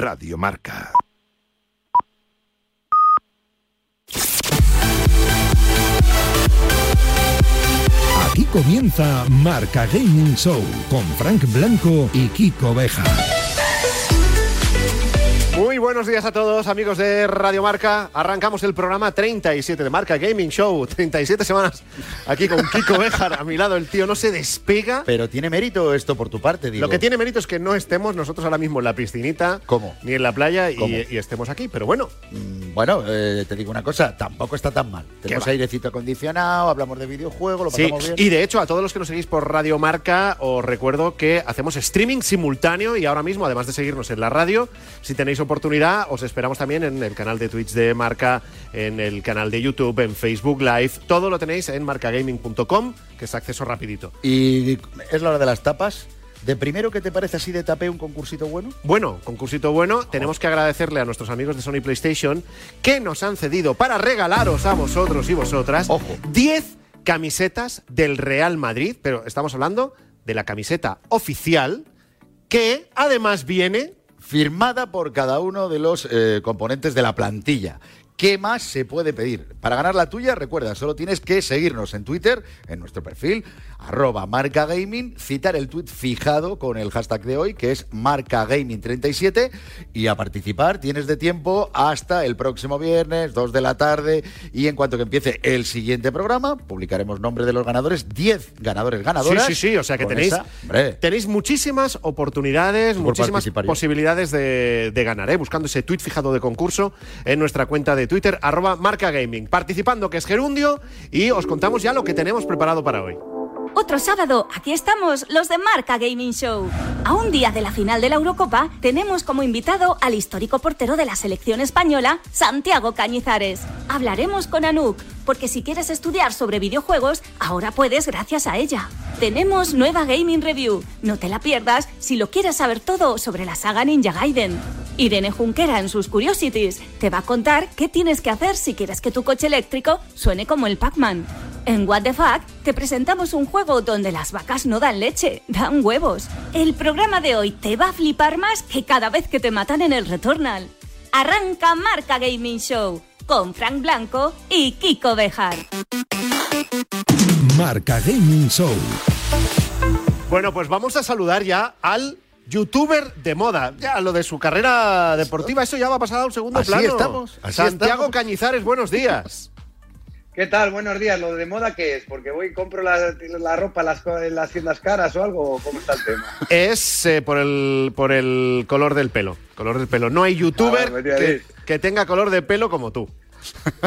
Radio Marca. Aquí comienza Marca Gaming Show con Frank Blanco y Kiko Beja. Buenos días a todos, amigos de Radio Marca. Arrancamos el programa 37 de Marca Gaming Show. 37 semanas aquí con Kiko Bejar a mi lado. El tío no se despega. Pero tiene mérito esto por tu parte, digo. Lo que tiene mérito es que no estemos nosotros ahora mismo en la piscinita. ¿Cómo? Ni en la playa y, y estemos aquí. Pero bueno, Mm, Bueno, eh, te digo una cosa, tampoco está tan mal. Tenemos airecito acondicionado, hablamos de videojuegos, lo Sí, pasamos bien. y de hecho a todos los que nos seguís por Radio Marca os recuerdo que hacemos streaming simultáneo y ahora mismo, además de seguirnos en la radio, si tenéis oportunidad, os esperamos también en el canal de Twitch de Marca, en el canal de YouTube, en Facebook Live, todo lo tenéis en marcagaming.com, que es acceso rapidito. Y es la hora de las tapas. ¿De primero qué te parece así de tapé un concursito bueno? Bueno, concursito bueno, tenemos que agradecerle a nuestros amigos de Sony PlayStation que nos han cedido para regalaros a vosotros y vosotras Ojo. 10 camisetas del Real Madrid, pero estamos hablando de la camiseta oficial que además viene Firmada por cada uno de los eh, componentes de la plantilla. ¿Qué más se puede pedir? Para ganar la tuya, recuerda, solo tienes que seguirnos en Twitter, en nuestro perfil, arroba marcagaming, citar el tweet fijado con el hashtag de hoy, que es marcagaming37, y a participar tienes de tiempo hasta el próximo viernes, 2 de la tarde, y en cuanto que empiece el siguiente programa, publicaremos nombre de los ganadores, 10 ganadores ganadoras. Sí, sí, sí, o sea que tenéis, esa, tenéis muchísimas oportunidades, Por muchísimas posibilidades de, de ganar, ¿eh? buscando ese tweet fijado de concurso en nuestra cuenta de Twitter, arroba marca gaming. Participando, que es Gerundio, y os contamos ya lo que tenemos preparado para hoy. Otro sábado, aquí estamos, los de Marca Gaming Show. A un día de la final de la Eurocopa, tenemos como invitado al histórico portero de la selección española, Santiago Cañizares. Hablaremos con Anouk, porque si quieres estudiar sobre videojuegos, ahora puedes gracias a ella. Tenemos nueva Gaming Review, no te la pierdas si lo quieres saber todo sobre la saga Ninja Gaiden. Irene Junquera en sus Curiosities te va a contar qué tienes que hacer si quieres que tu coche eléctrico suene como el Pac-Man. En What the Fuck te presentamos un juego donde las vacas no dan leche, dan huevos. El programa de hoy te va a flipar más que cada vez que te matan en el Returnal. Arranca Marca Gaming Show con Frank Blanco y Kiko Bejar. Marca Gaming Show. Bueno, pues vamos a saludar ya al youtuber de moda. Ya lo de su carrera deportiva, eso ya va a pasar a un segundo Así plano. estamos, así Santiago estamos. Cañizares, buenos días. ¿Qué tal? Buenos días. ¿Lo de moda qué es? ¿Porque voy y compro la, la ropa en las, co- en las tiendas caras o algo? ¿O ¿Cómo está el tema? es eh, por, el, por el color del pelo. Color del pelo. No hay youtuber Ah, que tenga color de pelo como tú.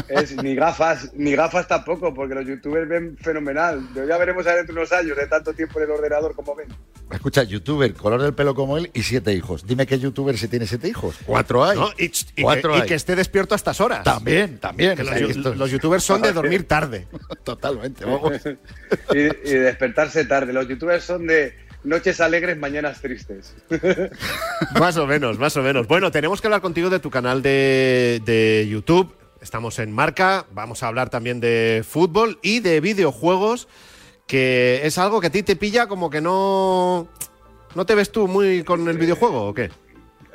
Es, ni gafas, ni gafas tampoco, porque los youtubers ven fenomenal. Ya veremos a ver dentro de unos años de tanto tiempo en el ordenador como ven. Escucha, youtuber, color del pelo como él y siete hijos. Dime qué youtuber se tiene siete hijos. Cuatro hay. ¿no? Y, y Cuatro que, y hay. que esté despierto a estas horas. También, también. Que los youtubers son de dormir tarde. Totalmente, vamos. Y, y despertarse tarde. Los youtubers son de noches alegres, mañanas tristes. Más o menos, más o menos. Bueno, tenemos que hablar contigo de tu canal de, de YouTube. Estamos en marca, vamos a hablar también de fútbol y de videojuegos, que es algo que a ti te pilla como que no... ¿No te ves tú muy con el videojuego o qué?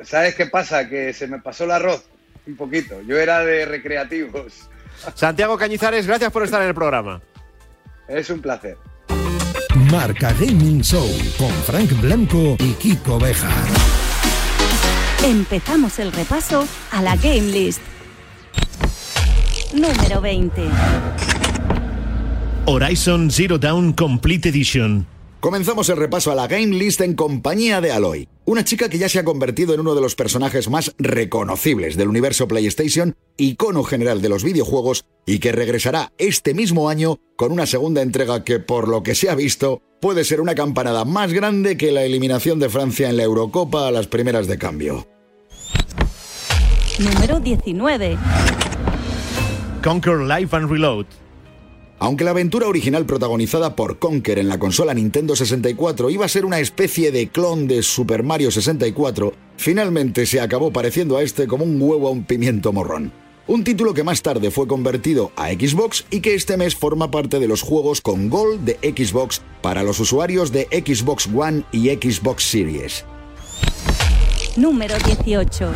¿Sabes qué pasa? Que se me pasó el arroz un poquito. Yo era de recreativos. Santiago Cañizares, gracias por estar en el programa. Es un placer. Marca Gaming Show con Frank Blanco y Kiko Beja. Empezamos el repaso a la Game List. Número 20. Horizon Zero Dawn Complete Edition. Comenzamos el repaso a la Game List en compañía de Aloy, una chica que ya se ha convertido en uno de los personajes más reconocibles del universo PlayStation, icono general de los videojuegos y que regresará este mismo año con una segunda entrega que, por lo que se ha visto, puede ser una campanada más grande que la eliminación de Francia en la Eurocopa a las primeras de cambio. Número 19. Conquer Life and Reload. Aunque la aventura original protagonizada por Conker en la consola Nintendo 64 iba a ser una especie de clon de Super Mario 64, finalmente se acabó pareciendo a este como un huevo a un pimiento morrón. Un título que más tarde fue convertido a Xbox y que este mes forma parte de los juegos con Gold de Xbox para los usuarios de Xbox One y Xbox Series. Número 18.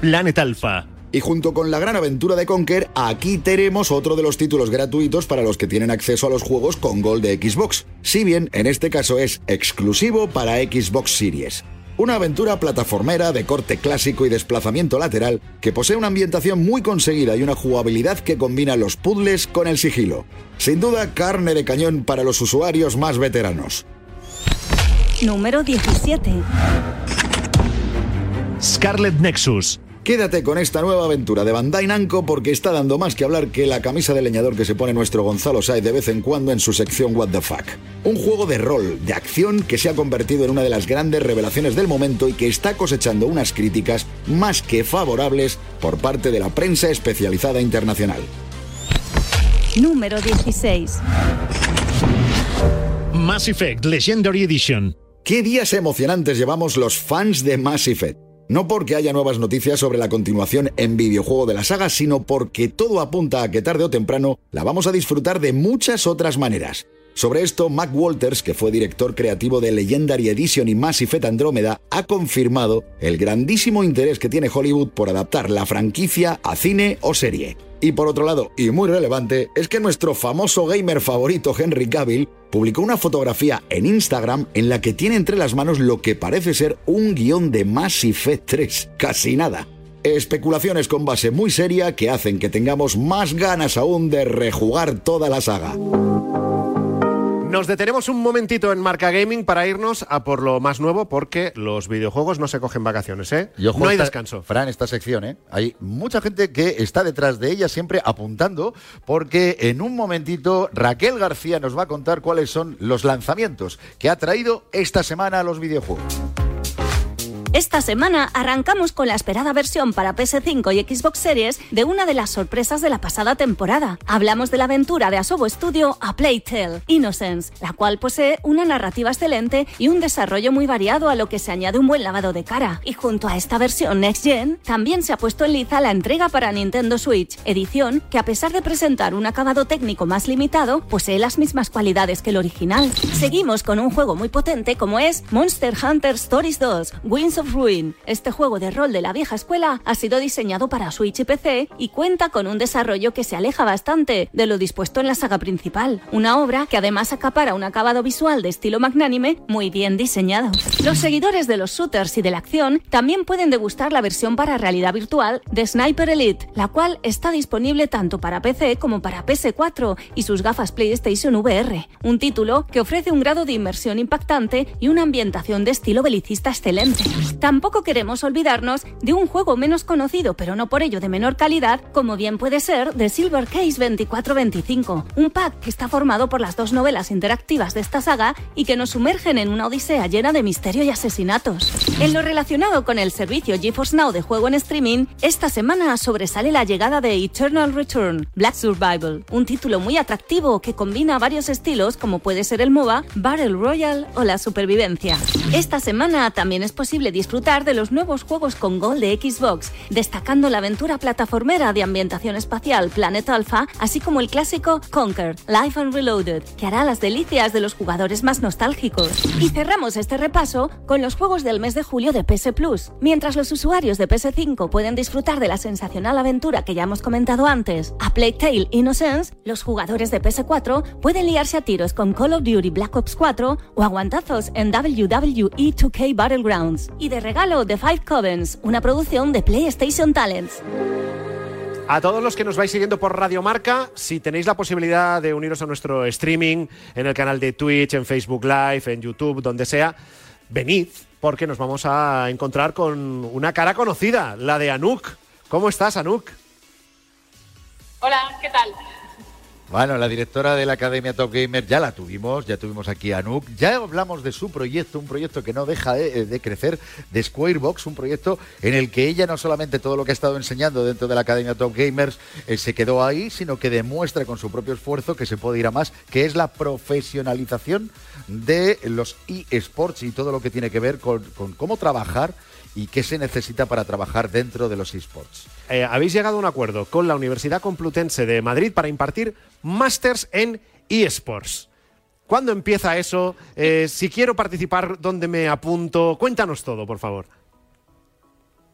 Planet Alpha. Y junto con la gran aventura de Conker, aquí tenemos otro de los títulos gratuitos para los que tienen acceso a los juegos con Gold de Xbox, si bien en este caso es exclusivo para Xbox Series. Una aventura plataformera de corte clásico y desplazamiento lateral que posee una ambientación muy conseguida y una jugabilidad que combina los puzzles con el sigilo. Sin duda, carne de cañón para los usuarios más veteranos. Número 17. Scarlet Nexus. Quédate con esta nueva aventura de Bandai Namco porque está dando más que hablar que la camisa de leñador que se pone nuestro Gonzalo Sai de vez en cuando en su sección What the Fuck. Un juego de rol, de acción que se ha convertido en una de las grandes revelaciones del momento y que está cosechando unas críticas más que favorables por parte de la prensa especializada internacional. Número 16. Mass Effect Legendary Edition. ¿Qué días emocionantes llevamos los fans de Mass Effect? No porque haya nuevas noticias sobre la continuación en videojuego de la saga, sino porque todo apunta a que tarde o temprano la vamos a disfrutar de muchas otras maneras. Sobre esto, Mac Walters, que fue director creativo de Legendary Edition y Mass Effect Andrómeda, ha confirmado el grandísimo interés que tiene Hollywood por adaptar la franquicia a cine o serie. Y por otro lado, y muy relevante, es que nuestro famoso gamer favorito Henry Cavill publicó una fotografía en Instagram en la que tiene entre las manos lo que parece ser un guion de Mass Effect 3. Casi nada. Especulaciones con base muy seria que hacen que tengamos más ganas aún de rejugar toda la saga. Nos detenemos un momentito en Marca Gaming para irnos a por lo más nuevo, porque los videojuegos no se cogen vacaciones, ¿eh? Y ojo no hay esta- descanso. Fran, esta sección, ¿eh? Hay mucha gente que está detrás de ella siempre apuntando, porque en un momentito Raquel García nos va a contar cuáles son los lanzamientos que ha traído esta semana a los videojuegos. Esta semana arrancamos con la esperada versión para PS5 y Xbox Series de una de las sorpresas de la pasada temporada. Hablamos de la aventura de Asobo Studio A Plague Tale, Innocence, la cual posee una narrativa excelente y un desarrollo muy variado a lo que se añade un buen lavado de cara. Y junto a esta versión Next Gen, también se ha puesto en liza la entrega para Nintendo Switch, edición que a pesar de presentar un acabado técnico más limitado, posee las mismas cualidades que el original. Seguimos con un juego muy potente como es Monster Hunter Stories 2, Winds of Ruin. Este juego de rol de la vieja escuela ha sido diseñado para Switch y PC y cuenta con un desarrollo que se aleja bastante de lo dispuesto en la saga principal. Una obra que además acapara un acabado visual de estilo magnánime muy bien diseñado. Los seguidores de los shooters y de la acción también pueden degustar la versión para realidad virtual de Sniper Elite, la cual está disponible tanto para PC como para PS4 y sus gafas PlayStation VR. Un título que ofrece un grado de inmersión impactante y una ambientación de estilo belicista excelente. Tampoco queremos olvidarnos de un juego menos conocido, pero no por ello de menor calidad, como bien puede ser The Silver Case 2425, un pack que está formado por las dos novelas interactivas de esta saga y que nos sumergen en una odisea llena de misterio y asesinatos. En lo relacionado con el servicio GeForce Now de juego en streaming, esta semana sobresale la llegada de Eternal Return, Black Survival, un título muy atractivo que combina varios estilos como puede ser el MOBA, Battle Royale o la supervivencia. Esta semana también es posible disfrutar de los nuevos juegos con Gold de Xbox, destacando la aventura plataformera de ambientación espacial Planet Alpha, así como el clásico Conquer, Life and que hará las delicias de los jugadores más nostálgicos. Y cerramos este repaso con los juegos del mes de julio de PS Plus. Mientras los usuarios de PS5 pueden disfrutar de la sensacional aventura que ya hemos comentado antes, A Plague Tale Innocence, los jugadores de PS4 pueden liarse a tiros con Call of Duty Black Ops 4 o aguantazos en WWE 2K Battlegrounds. Y de regalo The Five Covens, una producción de PlayStation Talents. A todos los que nos vais siguiendo por Radio Marca, si tenéis la posibilidad de uniros a nuestro streaming en el canal de Twitch, en Facebook Live, en YouTube, donde sea, venid, porque nos vamos a encontrar con una cara conocida, la de Anuk. ¿Cómo estás, Anuk? Hola, ¿qué tal? Bueno, la directora de la Academia Top Gamer ya la tuvimos, ya tuvimos aquí a Nuk, ya hablamos de su proyecto, un proyecto que no deja de, de crecer, de Squarebox, un proyecto en el que ella no solamente todo lo que ha estado enseñando dentro de la Academia Top Gamers eh, se quedó ahí, sino que demuestra con su propio esfuerzo que se puede ir a más, que es la profesionalización de los eSports y todo lo que tiene que ver con cómo trabajar y qué se necesita para trabajar dentro de los eSports. Eh, habéis llegado a un acuerdo con la Universidad Complutense de Madrid para impartir másters en eSports. ¿Cuándo empieza eso? Eh, si quiero participar, ¿dónde me apunto? Cuéntanos todo, por favor.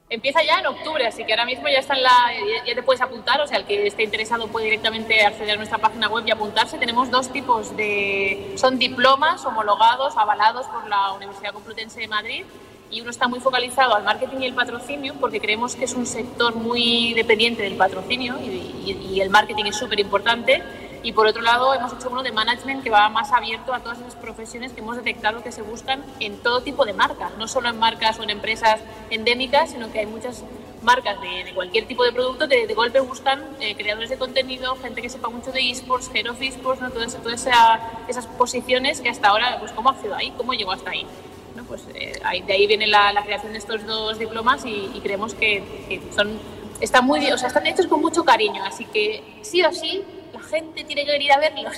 Empieza ya en octubre, así que ahora mismo ya está en la, ya- ya te puedes apuntar, o sea, el que esté interesado puede directamente acceder a nuestra página web y apuntarse. Tenemos dos tipos de, son diplomas homologados, avalados por la Universidad Complutense de Madrid y uno está muy focalizado al marketing y el patrocinio porque creemos que es un sector muy dependiente del patrocinio y, el marketing es súper importante. Y por otro lado, hemos hecho uno de management que va más abierto a todas esas profesiones que hemos detectado que se buscan en todo tipo de marcas, no solo en marcas o en empresas endémicas, sino que hay muchas marcas de, de cualquier tipo de producto que de golpe buscan eh, creadores de contenido, gente que sepa mucho de esports, head of esports, ¿no? todas, todas esa- esas posiciones que hasta ahora, pues ¿cómo accedo ahí? ¿Cómo llego hasta ahí? Pues, eh, de ahí viene la, creación de estos dos diplomas y, creemos que, son, están, muy, o sea, están hechos con mucho cariño, así que sí o sí la gente tiene que venir a verlos.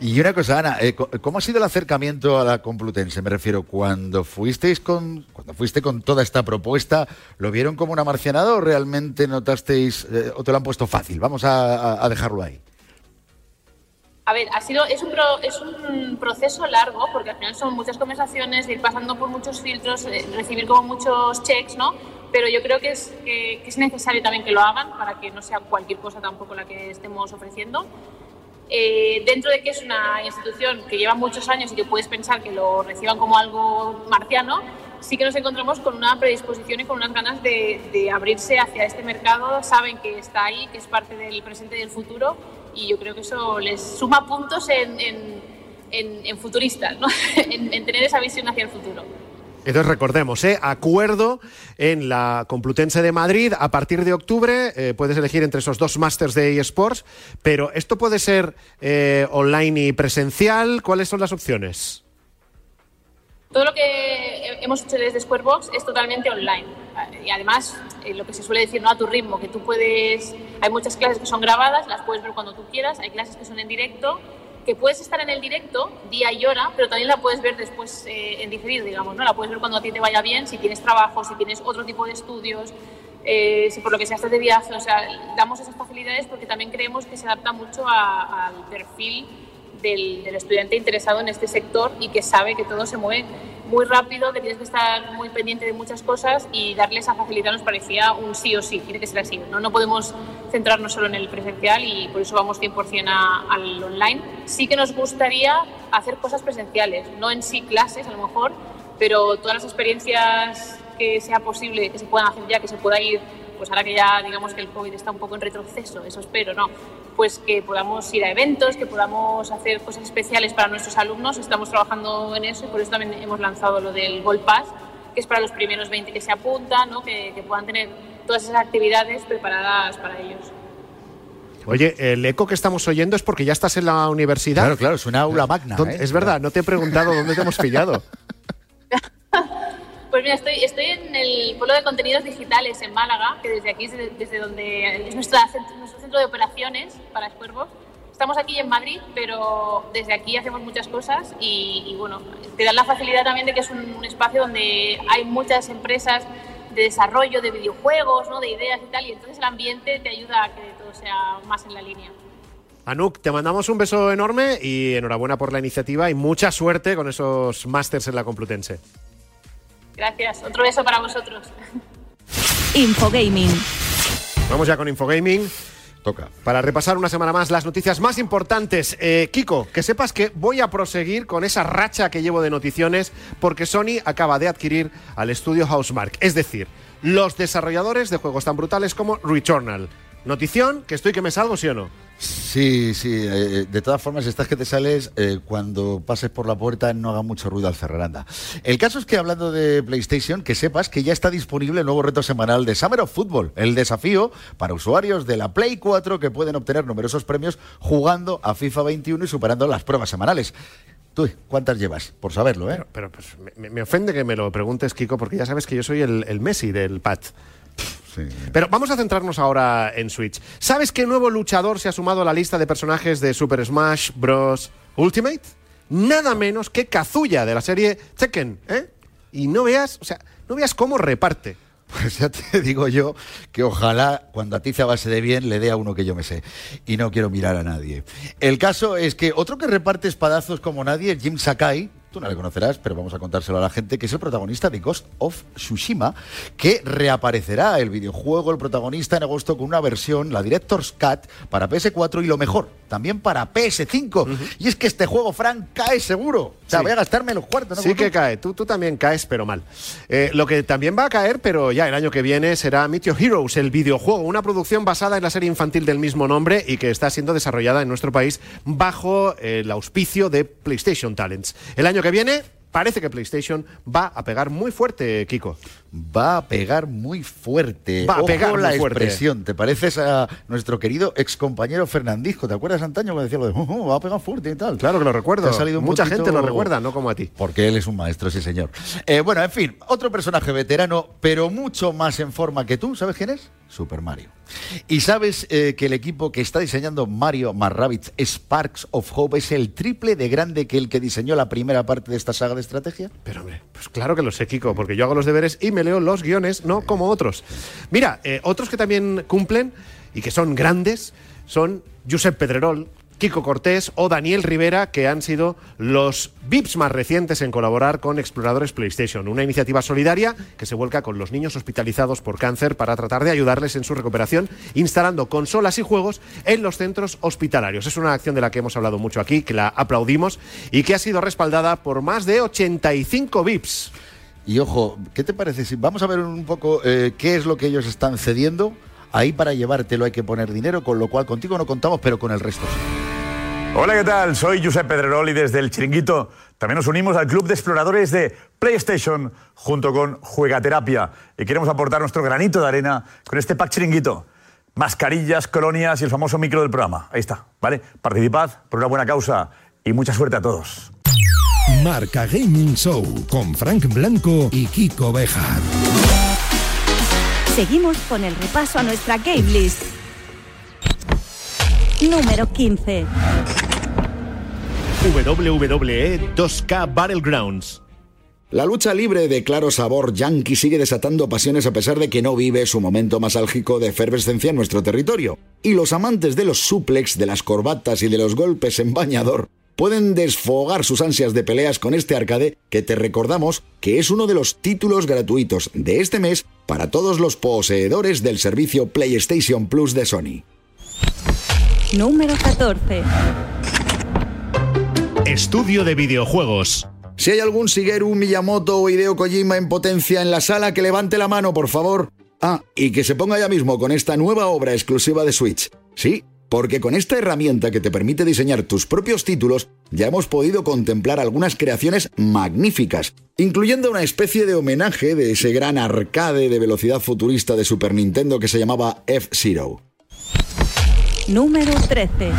Y una cosa, Ana, eh, ¿cómo ha sido el acercamiento a la Complutense? Me refiero, cuando fuisteis con, cuando fuiste con toda esta propuesta, ¿lo vieron como una marcianada o realmente notasteis eh, o te lo han puesto fácil? Vamos a dejarlo ahí. A ver, ha sido, es, un pro- es un proceso largo porque al final son muchas conversaciones, ir pasando por muchos filtros, eh, recibir como muchos checks, ¿no? Pero yo creo que es, que, que es necesario también que lo hagan para que no sea cualquier cosa tampoco la que estemos ofreciendo. Eh, dentro de que es una institución que lleva muchos años y que puedes pensar que lo reciban como algo marciano, sí que nos encontramos con una predisposición y con unas ganas de, de abrirse hacia este mercado. Saben que está ahí, que es parte del presente y del futuro y yo creo que eso les suma puntos en, en, en- en futuristas, ¿no? en, en tener esa visión hacia el futuro. Entonces recordemos, ¿eh? acuerdo en la Complutense de Madrid a partir de octubre. eh, puedes elegir entre esos dos másters de eSports, pero esto puede ser eh, online y presencial. ¿Cuáles son las opciones? Todo lo que he- hemos hecho desde Squarebox es totalmente online. Y además, eh, lo que se suele decir, no a tu ritmo, que tú puedes. Hay muchas clases que son grabadas, las puedes ver cuando tú quieras. Hay clases que son en directo, que puedes estar en el directo día y hora, pero también la puedes ver después eh, en diferido, digamos, ¿no? La puedes ver cuando a ti te vaya bien, si tienes trabajo, si tienes otro tipo de estudios, eh, si por lo que sea estás de viaje. O sea, damos esas facilidades porque también creemos que se adapta mucho a- al perfil del, del estudiante interesado en este sector y que sabe que todo se mueve muy rápido, que tienes que estar muy pendiente de muchas cosas y darle esa facilidad nos parecía un sí o sí, tiene que ser así. No, no podemos centrarnos solo en el presencial y por eso vamos 100% a- al online. Sí que nos gustaría hacer cosas presenciales, no en sí clases a lo mejor, pero todas las experiencias que sea posible, que se puedan hacer ya, que se pueda ir, pues ahora que ya digamos que el COVID está un poco en retroceso, eso espero, ¿no? Pues que podamos ir a eventos, que podamos hacer cosas especiales para nuestros alumnos, estamos trabajando en eso y por eso también hemos lanzado lo del Gold Pass, que es para los primeros 20 que se apuntan, ¿no? que, que puedan tener todas esas actividades preparadas para ellos. Oye, el eco que estamos oyendo es porque ya estás en la universidad. Claro, claro, es una aula magna. ¿Dónde- ¿eh? Es verdad, no te he preguntado dónde te hemos pillado. Mira, estoy, estoy en el Polo de Contenidos Digitales en Málaga, que desde aquí es de- desde donde es nuestra nuestro centro de operaciones para Squarebox. Estamos aquí en Madrid, pero desde aquí hacemos muchas cosas y, y, bueno, te dan la facilidad también de que es un, un espacio donde hay muchas empresas de desarrollo de videojuegos, ¿no? de ideas y tal, y entonces el ambiente te ayuda a que todo sea más en la línea. Anuk, te mandamos un beso enorme y enhorabuena por la iniciativa y mucha suerte con esos másters en la Complutense. Gracias. Otro beso para vosotros. Infogaming. Vamos ya con Infogaming. Toca. Para repasar una semana más las noticias más importantes. Eh, Kiko, que sepas que voy a proseguir con esa racha que llevo de noticiones porque Sony acaba de adquirir al estudio Housemark, es decir, los desarrolladores de juegos tan brutales como Returnal. Notición, que estoy que me salgo, ¿sí o no? Sí, sí. eh, de todas formas, estás que te sales eh, cuando pases por la puerta, no haga mucho ruido al cerrar, anda. El caso es que hablando de PlayStation, que sepas que ya está disponible el nuevo reto semanal de Summer of Football, el desafío para usuarios de la Play 4 que pueden obtener numerosos premios jugando a FIFA 21 y superando las pruebas semanales. Tú, ¿cuántas llevas? Por saberlo, ¿eh? Pero pues, me, me ofende que me lo preguntes, Kiko, porque ya sabes que yo soy el, el Messi del pad. Sí. Pero vamos a centrarnos ahora en Switch. ¿Sabes qué nuevo luchador se ha sumado a la lista de personajes de Super Smash Bros. Ultimate? Nada menos que Kazuya de la serie Tekken, ¿eh? Y no veas, o sea, no veas cómo reparte. Pues ya te digo yo que ojalá cuando atice a base de bien le dé a uno que yo me sé. Y no quiero mirar a nadie. El caso es que otro que reparte espadazos como nadie es Jim Sakai. Tú no le conocerás, pero vamos a contárselo a la gente, que es el protagonista de Ghost of Tsushima, que reaparecerá el videojuego, el protagonista en agosto con una versión, la Director's Cut, para PS4 y lo mejor, también para PS5. Y es que este juego, Frank, cae seguro. O sea, Sí. voy a gastarme los cuartos. ¿no? Sí que tú. cae, tú, tú también caes, pero mal. Eh, lo que también va a caer, pero ya el año que viene, será Meteor Heroes, el videojuego, una producción basada en la serie infantil del mismo nombre y que está siendo desarrollada en nuestro país bajo el auspicio de PlayStation Talents. El año que viene parece que PlayStation va a pegar muy fuerte, Kiko. Va a pegar muy fuerte. Va a Ojo pegar la muy fuerte. expresión. Te pareces a nuestro querido excompañero Fernandisco. ¿Te acuerdas antaño que decía lo de "Oh, oh, va a pegar fuerte y tal? Claro que lo recuerdo. Ha salido Mucha poquito- gente lo recuerda, no como a ti. Porque él es un maestro, sí, señor. Eh, bueno, en fin, otro personaje veterano, pero mucho más en forma que tú. ¿Sabes quién es? Super Mario. ¿Y sabes eh, que el equipo que está diseñando Mario Rabbids Sparks of Hope es el triple de grande que el que diseñó la primera parte de esta saga de estrategia? Pero hombre, pues claro que lo sé, Kiko, porque yo hago los deberes y me los guiones, no como otros. Mira, eh, otros que también cumplen y que son grandes son Josep Pedrerol, Kiko Cortés o Daniel Rivera, que han sido los VIPs más recientes en colaborar con Exploradores PlayStation, una iniciativa solidaria que se vuelca con los niños hospitalizados por cáncer para tratar de ayudarles en su recuperación, instalando consolas y juegos en los centros hospitalarios. Es una acción de la que hemos hablado mucho aquí, que la aplaudimos y que ha sido respaldada por más de 85 VIPs. Y ojo, ¿qué te parece si vamos a ver un poco eh, qué es lo que ellos están cediendo? Ahí para llevártelo hay que poner dinero, con lo cual contigo no contamos, pero con el resto sí. Hola, ¿qué tal? Soy Josep Pedrerol y desde el Chiringuito también nos unimos al Club de Exploradores de PlayStation junto con Juegaterapia y queremos aportar nuestro granito de arena con este pack Chiringuito. Mascarillas, colonias y el famoso micro del programa. Ahí está, ¿vale? Participad por una buena causa y mucha suerte a todos. Marca Gaming Show con Frank Blanco y Kiko Bejar. Seguimos con el repaso a nuestra game list. Número 15. WWE 2K Battlegrounds. La lucha libre de claro sabor yankee sigue desatando pasiones a pesar de que no vive su momento más álgico de efervescencia en nuestro territorio. Y los amantes de los suplex, de las corbatas y de los golpes en bañador pueden desfogar sus ansias de peleas con este arcade que te recordamos que es uno de los títulos gratuitos de este mes para todos los poseedores del servicio PlayStation Plus de Sony. Número 14. Estudio de videojuegos. Si hay algún Shigeru Miyamoto o Hideo Kojima en potencia en la sala, que levante la mano, por favor. Ah, y que se ponga ya mismo con esta nueva obra exclusiva de Switch. Sí, porque con esta herramienta que te permite diseñar tus propios títulos, ya hemos podido contemplar algunas creaciones magníficas, incluyendo una especie de homenaje de ese gran arcade de velocidad futurista de Super Nintendo que se llamaba F-Zero. Número 13.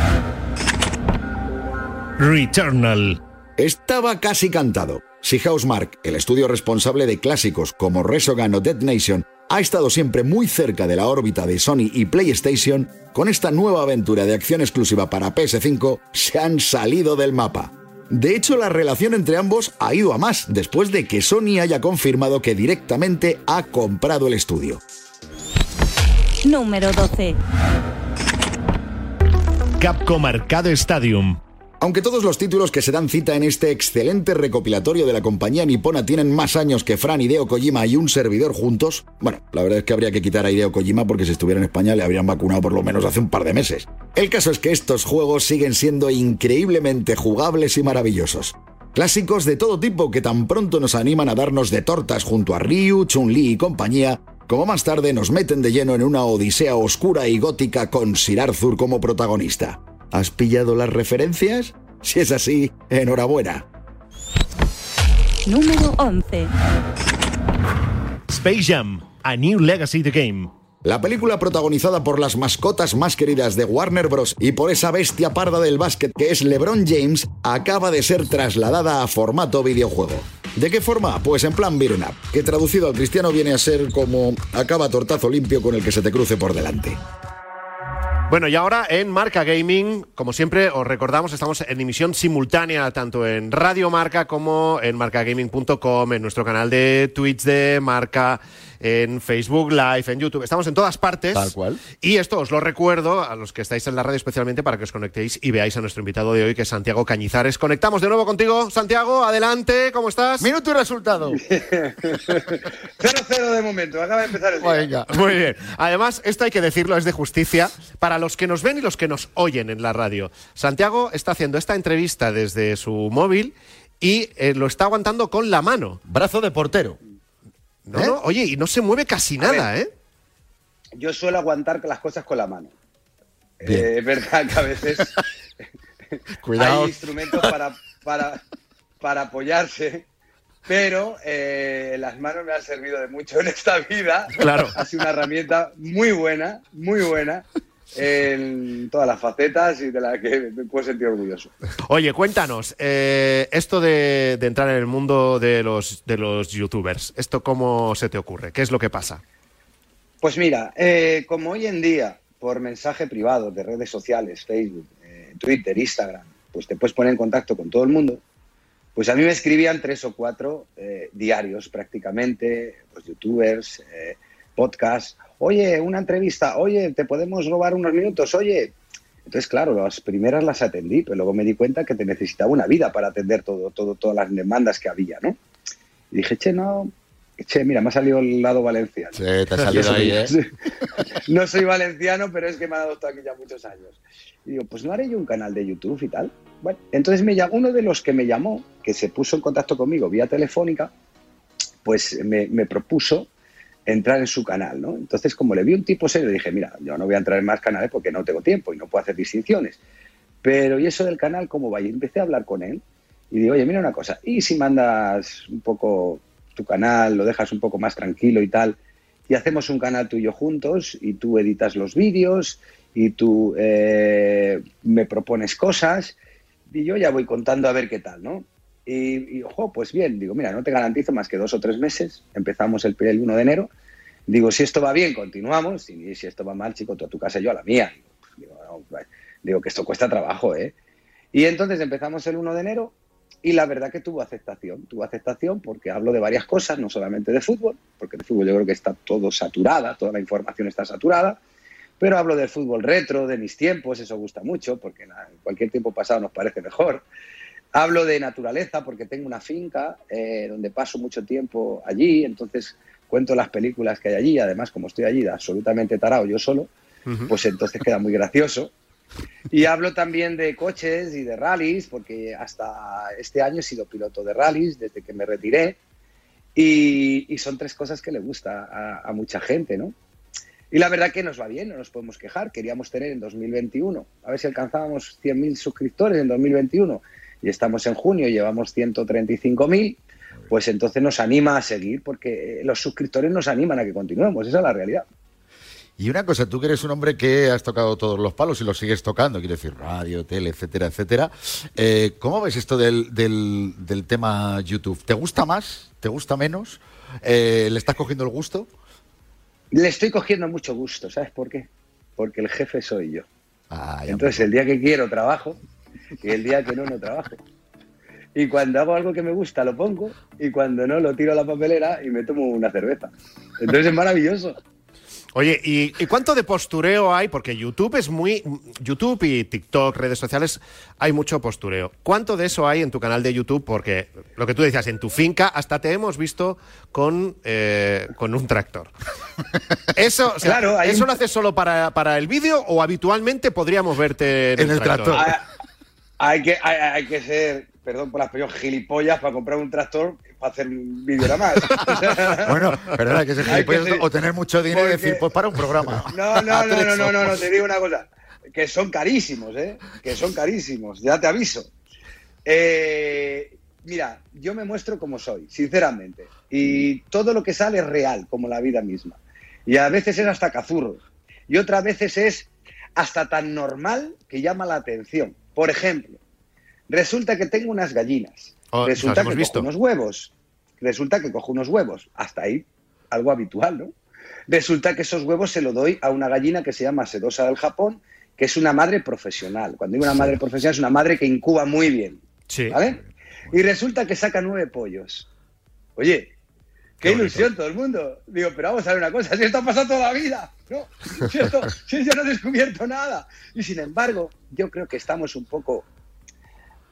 Returnal. Estaba casi cantado. Si Housemark, el estudio responsable de clásicos como Resogun o Dead Nation, ha estado siempre muy cerca de la órbita de Sony y PlayStation, con esta nueva aventura de acción exclusiva para PS5 se han salido del mapa. De hecho, la relación entre ambos ha ido a más después de que Sony haya confirmado que directamente ha comprado el estudio. Número 12. Capcom Arcade Stadium. Aunque todos los títulos que se dan cita en este excelente recopilatorio de la compañía nipona tienen más años que Fran, Hideo Kojima y un servidor juntos, bueno, la verdad es que habría que quitar a Hideo Kojima porque si estuviera en España le habrían vacunado por lo menos hace un par de meses. El caso es que estos juegos siguen siendo increíblemente jugables y maravillosos. Clásicos de todo tipo que tan pronto nos animan a darnos de tortas junto a Ryu, Chun-Li y compañía, como más tarde nos meten de lleno en una odisea oscura y gótica con Sir Arthur como protagonista. ¿Has pillado las referencias? Si es así, enhorabuena. Número 11. Space Jam. A New Legacy The Game. La película protagonizada por las mascotas más queridas de Warner Bros. y por esa bestia parda del básquet que es LeBron James acaba de ser trasladada a formato videojuego. ¿De qué forma? Pues en plan beat'em up, que traducido al cristiano viene a ser como acaba tortazo limpio con el que se te cruce por delante. Bueno, y ahora en Marca Gaming, como siempre os recordamos, estamos en emisión simultánea tanto en Radio Marca como en marcagaming.com, en nuestro canal de Twitch de Marca, en Facebook Live, en YouTube. Estamos en todas partes. Tal cual. Y esto os lo recuerdo a los que estáis en la radio especialmente para que os conectéis y veáis a nuestro invitado de hoy, que es Santiago Cañizares. Conectamos de nuevo contigo, Santiago. Adelante, ¿cómo estás? Minuto y resultado. 0-0 de momento, acaba de empezar el día. Venga. Muy bien. Además, esto hay que decirlo, es de justicia para los que nos ven y los que nos oyen en la radio. Santiago está haciendo esta entrevista desde su móvil y eh, lo está aguantando con la mano. Brazo de portero. No, ¿Eh? no, oye, y no se mueve casi nada, ver. ¿eh? Yo suelo aguantar las cosas con la mano. Eh, es verdad que a veces Cuidado. hay instrumentos para, para, para apoyarse, pero eh, las manos me han servido de mucho en esta vida. Claro. Ha sido una herramienta muy buena, muy buena en todas las facetas y de la que me puedo sentir orgulloso. Oye, cuéntanos, eh, esto de, de entrar en el mundo de los, de los youtubers, ¿esto cómo se te ocurre? ¿Qué es lo que pasa? Pues mira, eh, como hoy en día, por mensaje privado de redes sociales, Facebook, eh, Twitter, Instagram, pues te puedes poner en contacto con todo el mundo, pues a mí me escribían tres o cuatro diarios prácticamente, pues youtubers, podcasts, oye, una entrevista, oye, te podemos robar unos minutos, oye. Entonces, claro, las primeras las atendí, pero luego me di cuenta que te necesitaba una vida para atender todo, todo, todas las demandas que había, ¿no? Y dije, che, no, che, mira, me ha salido el lado valenciano. Sí, te ha salido ahí, ¿eh? No soy valenciano, pero es que me ha esto aquí ya muchos años. Y digo, pues no haré yo un canal de YouTube y tal. Bueno, entonces me llamó, uno de los que me llamó, que se puso en contacto conmigo vía telefónica, pues me, me propuso entrar en su canal, ¿no? Entonces, como le vi un tipo serio, dije, mira, yo no voy a entrar en más canales porque no tengo tiempo y no puedo hacer distinciones. Pero, ¿y eso del canal cómo va? Y empecé a hablar con él y digo, oye, mira una cosa, ¿y si mandas un poco tu canal, lo dejas un poco más tranquilo y tal, y hacemos un canal tú y yo juntos y tú editas los vídeos y tú eh, me propones cosas y yo ya voy contando a ver qué tal, ¿no? Y, y, ojo, pues bien, digo, mira, no te garantizo más que dos o tres meses, empezamos el, el 1 de enero, digo, si esto va bien, continuamos, y si esto va mal, chico, tú a tu casa y yo a la mía. Digo, no, digo que esto cuesta trabajo, ¿eh? Y entonces empezamos el 1 de enero y la verdad que tuvo aceptación, tuvo aceptación porque hablo de varias cosas, no solamente de fútbol, porque de fútbol yo creo que está todo saturada, toda la información está saturada, pero hablo del fútbol retro, de mis tiempos, eso gusta mucho, porque en cualquier tiempo pasado nos parece mejor. Hablo de naturaleza porque tengo una finca eh, donde paso mucho tiempo allí, entonces cuento las películas que hay allí, además como estoy allí absolutamente tarado yo solo, uh -huh. pues entonces queda muy gracioso. Y hablo también de coches y de rallies, porque hasta este año he sido piloto de rallies desde que me retiré. Y, y son tres cosas que le gusta a, a, mucha gente, ¿no? Y la verdad que nos va bien, no nos podemos quejar. Queríamos tener en 2021, a ver si alcanzábamos 100.000 suscriptores en 2021. Y estamos en junio, llevamos 135.000. Pues entonces nos anima a seguir, porque los suscriptores nos animan a que continuemos. Esa es la realidad. Y una cosa, tú que eres un hombre que has tocado todos los palos y los sigues tocando, quiero decir, radio, tele, etcétera, etcétera. Eh, ¿Cómo ves esto del, del, del, tema YouTube? ¿Te gusta más? ¿Te gusta menos? Eh, ¿Le estás cogiendo el gusto? Le estoy cogiendo mucho gusto, ¿sabes por qué? Porque el jefe soy yo. Ah, Entonces, el día que quiero trabajo y el día que no, no trabajo. Y cuando hago algo que me gusta, lo pongo y cuando no, lo tiro a la papelera y me tomo una cerveza. Entonces es maravilloso. Oye, ¿y, ¿y, cuánto de postureo hay? Porque YouTube es muy. YouTube y TikTok, redes sociales, hay mucho postureo. ¿Cuánto de eso hay en tu canal de YouTube? Porque lo que tú decías, en tu finca, hasta te hemos visto con, eh, con un tractor. ¿Eso, o sea, claro, ¿eso un... lo haces solo para, para, el vídeo o habitualmente podríamos verte en, en el, tractor? tractor? Hay, que, hay, hay que ser perdón por las expresión, gilipollas para comprar un tractor para hacer un vídeo nada más. bueno, perdona, que ser gilipollas que ser... o tener mucho dinero porque... y decir, pues para un programa. No, no, no, no, no, no, no, te digo una cosa, que son carísimos, ¿eh? Que son carísimos, ya te aviso. Eh, mira, yo me muestro como soy, sinceramente, y todo lo que sale es real, como la vida misma. Y a veces es hasta cazurro, y otras veces es hasta tan normal que llama la atención. Por ejemplo, Resulta que tengo unas gallinas. Oh, Resulta que visto. cojo unos huevos. Resulta que cojo unos huevos. Hasta ahí, algo habitual, ¿no? Resulta que esos huevos se los doy a una gallina que se llama sedosa del Japón que es una madre profesional. Cuando digo una madre profesional, es una madre que incuba muy bien. Sí. ¿Vale? Y resulta que saca nueve pollos. Oye, qué, ilusión todo el mundo. Digo, pero vamos a ver una cosa, si esto ha pasado toda la vida, ¿no? Si, esto, si yo no he descubierto nada. Y sin embargo, yo creo que estamos un poco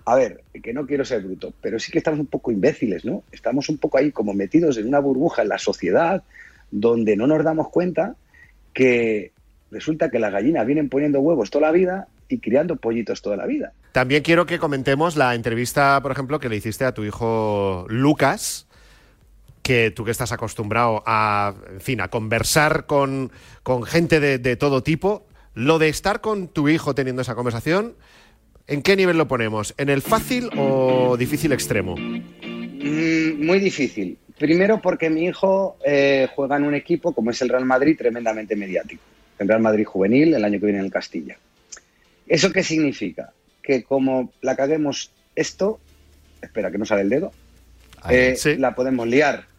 a ver, que no quiero ser bruto, pero sí que estamos un poco imbéciles, ¿no? Estamos un poco ahí como metidos en una burbuja en la sociedad donde no nos damos cuenta que resulta que las gallinas vienen poniendo huevos toda la vida y criando pollitos toda la vida. También quiero que comentemos la entrevista, por ejemplo, que le hiciste a tu hijo Lucas, que tú que estás acostumbrado a, en fin, a conversar con, con gente de, de todo tipo, lo de estar con tu hijo teniendo esa conversación, ¿en qué nivel lo ponemos? ¿En el fácil o difícil extremo? Mm, muy difícil. Primero porque mi hijo eh, juega en un equipo como es el Real Madrid tremendamente mediático. El Real Madrid juvenil el año que viene en el Castilla. ¿Eso qué significa? Que como la caguemos esto, espera que no sale el dedo, eh, la podemos liar.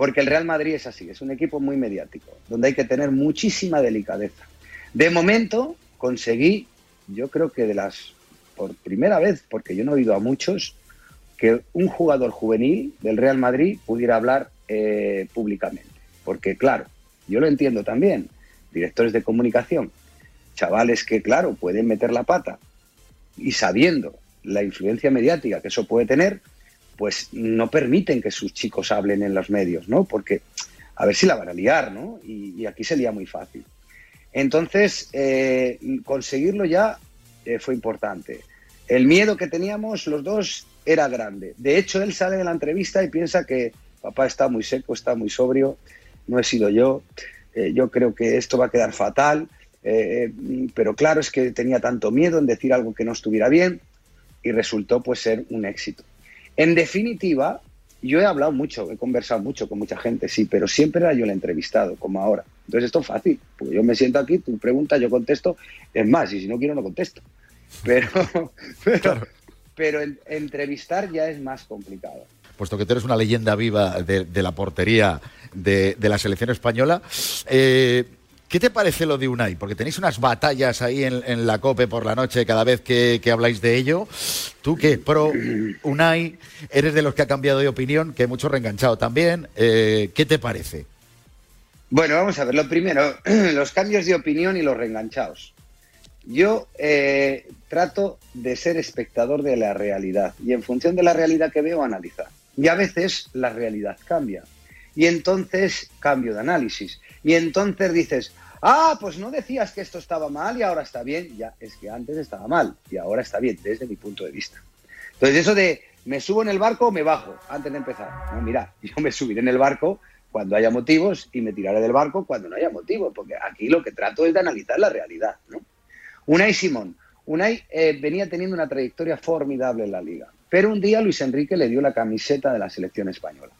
Porque el Real Madrid es así, es un equipo muy mediático, donde hay que tener muchísima delicadeza. De momento conseguí, yo creo que de las, por primera vez, porque yo no he oído a muchos, que un jugador juvenil del Real Madrid pudiera hablar eh, públicamente. Porque claro, yo lo entiendo también, directores de comunicación, chavales que claro, pueden meter la pata y sabiendo la influencia mediática que eso puede tener, pues no permiten que sus chicos hablen en los medios, ¿no? Porque a ver si la van a liar, ¿no? Y, y aquí sería muy fácil. Entonces, eh, conseguirlo ya eh, fue importante. El miedo que teníamos los dos era grande. De hecho, él sale de la entrevista y piensa que papá está muy seco, está muy sobrio, no he sido yo, eh, yo creo que esto va a quedar fatal, pero claro, es que tenía tanto miedo en decir algo que no estuviera bien y resultó pues ser un éxito. En definitiva, yo he hablado mucho, he conversado mucho con mucha gente, sí, pero siempre era yo el entrevistado, como ahora. Entonces esto es fácil, porque yo me siento aquí, tú preguntas, yo contesto, es más, y si no quiero no contesto. Pero, pero, pero en- entrevistar ya es más complicado. puesto que tú eres una leyenda viva de, de la portería de, de la selección española. eh, ¿Qué te parece lo de Unai? Porque tenéis unas batallas ahí en, la COPE por la noche cada vez que, que habláis de ello. Tú que pro Unai, eres de los que ha cambiado de opinión, que mucho reenganchado también. Eh, ¿Qué te parece? Bueno, vamos a ver. Lo primero, los cambios de opinión y los reenganchados. Yo eh, trato de ser espectador de la realidad y en función de la realidad que veo, analizar. Y a veces la realidad cambia. Y entonces cambio de análisis. Y entonces dices, ah, pues no decías que esto estaba mal y ahora está bien. Ya, es que antes estaba mal y ahora está bien, desde mi punto de vista. Entonces, eso de me subo en el barco o me bajo antes de empezar. No, mira, yo me subiré en el barco cuando haya motivos y me tiraré del barco cuando no haya motivos, porque aquí lo que trato es de analizar la realidad. ¿no? Unai Simón. Unai eh, venía teniendo una trayectoria formidable en la liga, pero un día Luis Enrique le dio la camiseta de la selección española.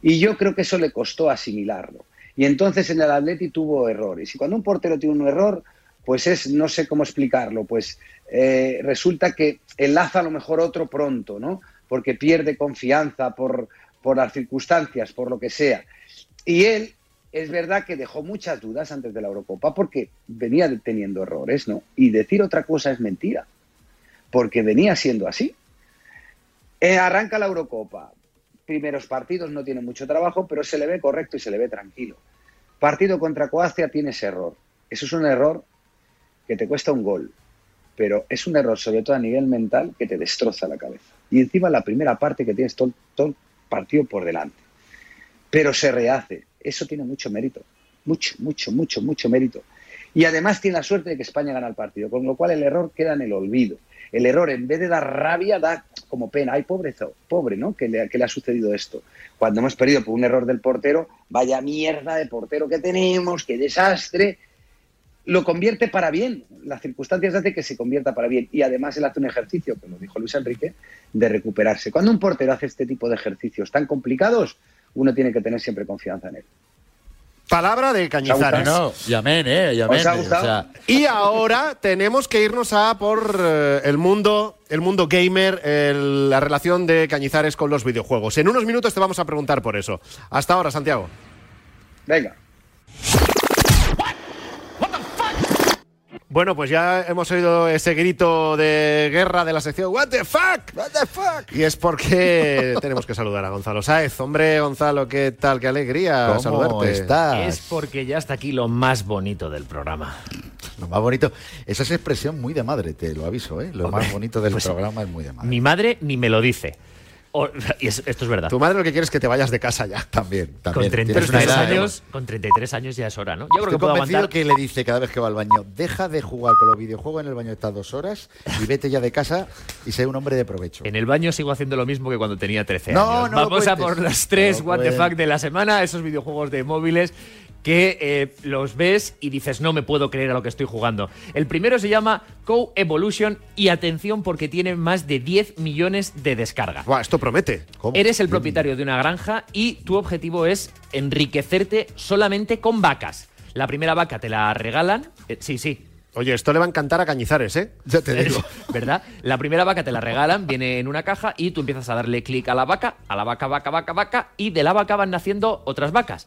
Y yo creo que eso le costó asimilarlo. Y entonces en el Atleti tuvo errores. Y cuando un portero tiene un error, pues es, no sé cómo explicarlo, pues eh, resulta que enlaza a lo mejor otro pronto, ¿no? Porque pierde confianza por, las circunstancias, por lo que sea. Y él, es verdad que dejó muchas dudas antes de la Eurocopa porque venía teniendo errores, ¿no? Y decir otra cosa es mentira, porque venía siendo así. Eh, arranca la Eurocopa, primeros partidos no tiene mucho trabajo, pero se le ve correcto y se le ve tranquilo. Partido contra Croacia tienes error. Eso es un error que te cuesta un gol, pero es un error sobre todo a nivel mental que te destroza la cabeza. Y encima la primera parte que tienes todo, todo partido por delante. Pero se rehace. Eso tiene mucho mérito. Mucho, mucho, mucho, mucho mérito. Y además tiene la suerte de que España gana el partido, con lo cual el error queda en el olvido. El error, en vez de dar rabia, da como pena. Ay, pobrezo, pobre, ¿no? Que le, ha sucedido esto. Cuando hemos perdido por un error del portero, vaya mierda de portero que tenemos, qué desastre. Lo convierte para bien. Las circunstancias hacen que se convierta para bien. Y además él hace un ejercicio, lo dijo Luis Enrique, de recuperarse. Cuando un portero hace este tipo de ejercicios tan complicados, uno tiene que tener siempre confianza en él. Palabra de Cañizares. No, y amén, ¿eh? Y amén. ¿Os ha gustado? O sea, Y ahora tenemos que irnos a por eh, el mundo, el mundo gamer, el- la relación de Cañizares con los videojuegos. En unos minutos te vamos a preguntar por eso. Hasta ahora, Santiago. Venga. Bueno, pues ya hemos oído ese grito de guerra de la sección What the fuck? What the fuck? Y es porque tenemos que saludar a Gonzalo Sáez. Hombre, Gonzalo, ¿qué tal? Qué alegría ¿Cómo saludarte. estás? Es porque ya está aquí lo más bonito del programa. Lo más bonito. Esa es expresión muy de madre, te lo aviso, ¿eh? Lo Hombre, más bonito del pues, programa es muy de madre. Mi madre ni me lo dice. O- y es- esto es verdad. Tu madre lo que quiere es que te vayas de casa ya. También, Con también. 33 Tienes una edad, ¿eh? años, con 33 años ya es hora, ¿no? Yo creo que puedo aguantar. que le dice cada vez que va al baño, deja de jugar con los videojuegos en el baño estas dos horas y vete ya de casa y sé un hombre de provecho. En el baño sigo haciendo lo mismo que cuando tenía 13 No, años. no Vamos a por las tres No What the. Fuck de la semana, esos videojuegos de móviles que eh, los ves y dices, no me puedo creer a lo que estoy jugando. El primero se llama Co-Evolution y atención porque tiene más de 10 millones de descargas. Buah, esto promete. ¿Cómo? Eres el propietario de una granja y tu objetivo es enriquecerte solamente con vacas. La primera vaca te la regalan. eh, sí, sí. Oye, esto le va a encantar a Cañizares, ¿eh? Ya te digo. ¿Verdad? La primera vaca te la regalan, viene en una caja y tú empiezas a darle clic a la vaca, a la vaca, vaca, vaca, vaca, y de la vaca van naciendo otras vacas.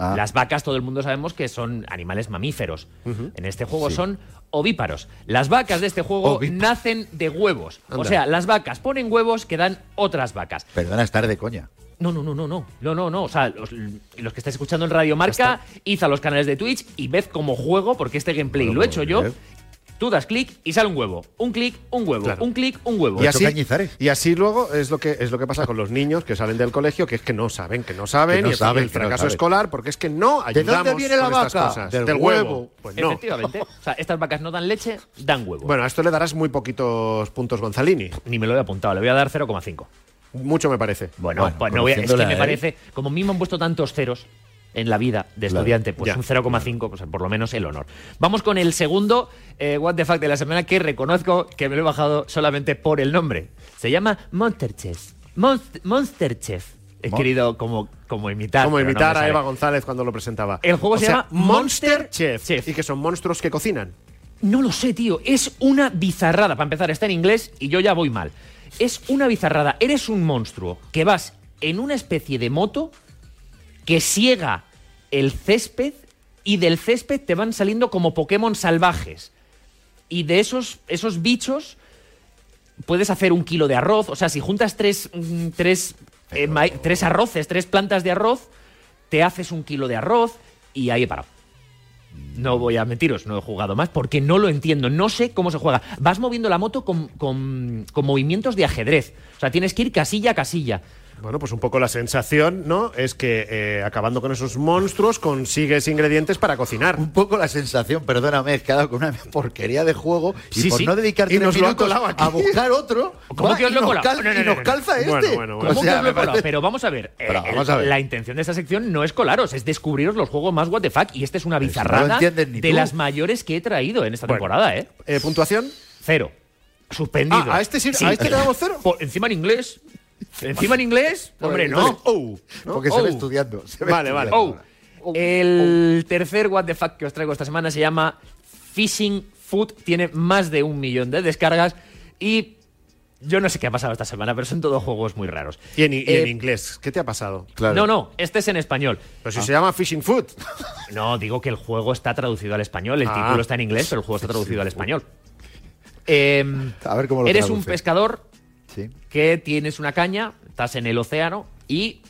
Ah. Las vacas, todo el mundo sabemos que son animales mamíferos. En este juego Sí. son ovíparos. Las vacas de este juego nacen de huevos. O sea, las vacas ponen huevos que dan otras vacas. Perdona estar de coña. No, no, no, no, no, no, no, no. O sea, los, los que estáis escuchando en Radio Marca, id a los canales de Twitch y ved cómo juego, porque este gameplay lo he hecho pues, yo. Tú das clic y sale un huevo. Un clic, un huevo. Claro. Un clic, un huevo. Y así, y así luego es lo que es lo que pasa con los niños que salen del colegio, que es que no saben, que no saben, Que no y el- saben, el no fracaso escolar, porque es que no ¿De ayudamos dónde viene la vaca? cosas. Del huevo. huevo. Pues no. Efectivamente. O sea, estas vacas no dan leche, dan huevo. Bueno, a esto le darás muy poquitos puntos Gonzalini. Ni me lo he apuntado, le voy a dar 0,5. Mucho me parece. Bueno, Bueno, pues no voy a- es que me él. parece, como a mí me han puesto tantos ceros en la vida de Claro, estudiante, pues ya. un 0,5, pues por lo menos el honor. Vamos con el segundo eh, What the Fuck de la semana que reconozco que me lo he bajado solamente por el nombre. Se llama Monster Chef. Monst- Monster Chef. He querido como, como imitar. Como no imitar a. Eva González cuando lo presentaba. El juego O se sea, llama Monster Monster Chef. Chef. Y que son monstruos que cocinan. No lo sé, tío. Es una bizarrada. Para empezar, está en inglés y yo ya voy mal. Es una bizarrada. Eres un monstruo que vas en una especie de moto que siega el césped y del césped te van saliendo como Pokémon salvajes. Y de esos, esos bichos puedes hacer un kilo de arroz. O sea, si juntas tres, mm, tres, eh, tres arroces, tres plantas de arroz, te haces un kilo de arroz y ahí he parado. No voy a mentiros, no he jugado más porque no lo entiendo, no sé cómo se juega. Vas moviendo la moto con, con- con movimientos de ajedrez. O sea, tienes que ir casilla a casilla. Bueno, pues un poco la sensación, ¿no? Es que eh, acabando con esos monstruos consigues ingredientes para cocinar. Un poco la sensación, perdóname, he quedado con una porquería de juego y Sí, por sí. no dedicar Y nos ha minutos a buscar otro, ¿Cómo que os lo nos, cal- No, no, y no, nos no. calza este. Bueno, bueno, bueno. ¿Cómo O sea, que os lo he me colado? parece- Pero vamos a ver, Pero eh, vamos a ver. la intención de esta sección no es colaros, es descubriros los juegos más what the fuck y esta es una lo bizarrada de tú. las mayores que he traído en esta Bueno. temporada, ¿eh? Eh, ¿Puntuación? Cero. Suspendido. Ah, ¿a este sí- a este le damos cero? Por- encima en inglés. Encima en inglés. Hombre, no. Oh, ¿no? Porque se ve Oh. estudiando. se ve Vale, vale. estudiando. Oh. El tercer What the Fuck que os traigo esta semana se llama Fishing Food. Tiene más de un millón de descargas y yo no sé qué ha pasado esta semana, pero son todos juegos muy raros. Y en, y en Eh, inglés, ¿qué te ha pasado? Claro. No, no, este es en español. Pero si se llama Fishing Food. No, digo que el juego está traducido al español. El Ah. título está en inglés, pero el juego está traducido al español. Em, A ver cómo lo Eres un pescador Sí. que tienes una caña, estás en el océano y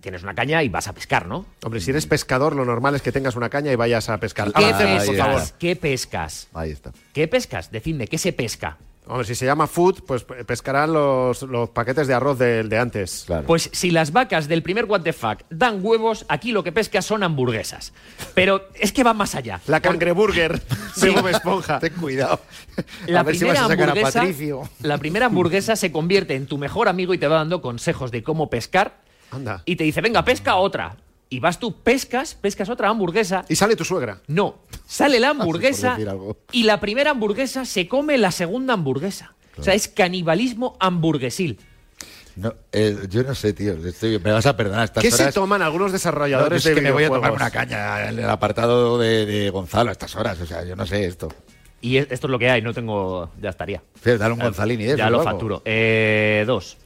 tienes una caña y vas a pescar, ¿no? Hombre, si eres pescador, lo normal es que tengas una caña y vayas a pescar. ¿Qué pescas? ¿Qué pescas? Ahí está. ¿Qué pescas? Decidme, ¿qué se pesca? Hombre, si se llama food, pues pe- pescarán los, los paquetes de arroz del de antes. Claro. Pues si las vacas del primer What the Fuck dan huevos, aquí lo que pescas son hamburguesas. Pero es que va más allá. La cangreburger de Bob Esponja. Ten cuidado. La a ver si vas primera, a sacar a hamburguesa, Patricio. la primera hamburguesa se convierte en tu mejor amigo y te va dando consejos de cómo pescar. Anda. Y te dice, venga, pesca otra. Y vas tú, pescas, pescas otra hamburguesa. Y sale tu suegra. No, sale la por hamburguesa y la primera hamburguesa se come la segunda hamburguesa. O sea, es canibalismo hamburguesil. No, eh, yo no sé, tío. estoy- me vas a perdonar estas ¿Qué se horas. toman algunos No, desarrolladores yo es de que me voy a tomar una caña en el apartado de, de Gonzalo a estas horas. O sea, yo no sé esto. Y es- esto es lo que hay, no tengo. Ya estaría. Fíjate, dale un Gonzalini de Ya lo facturo. Eh, dos.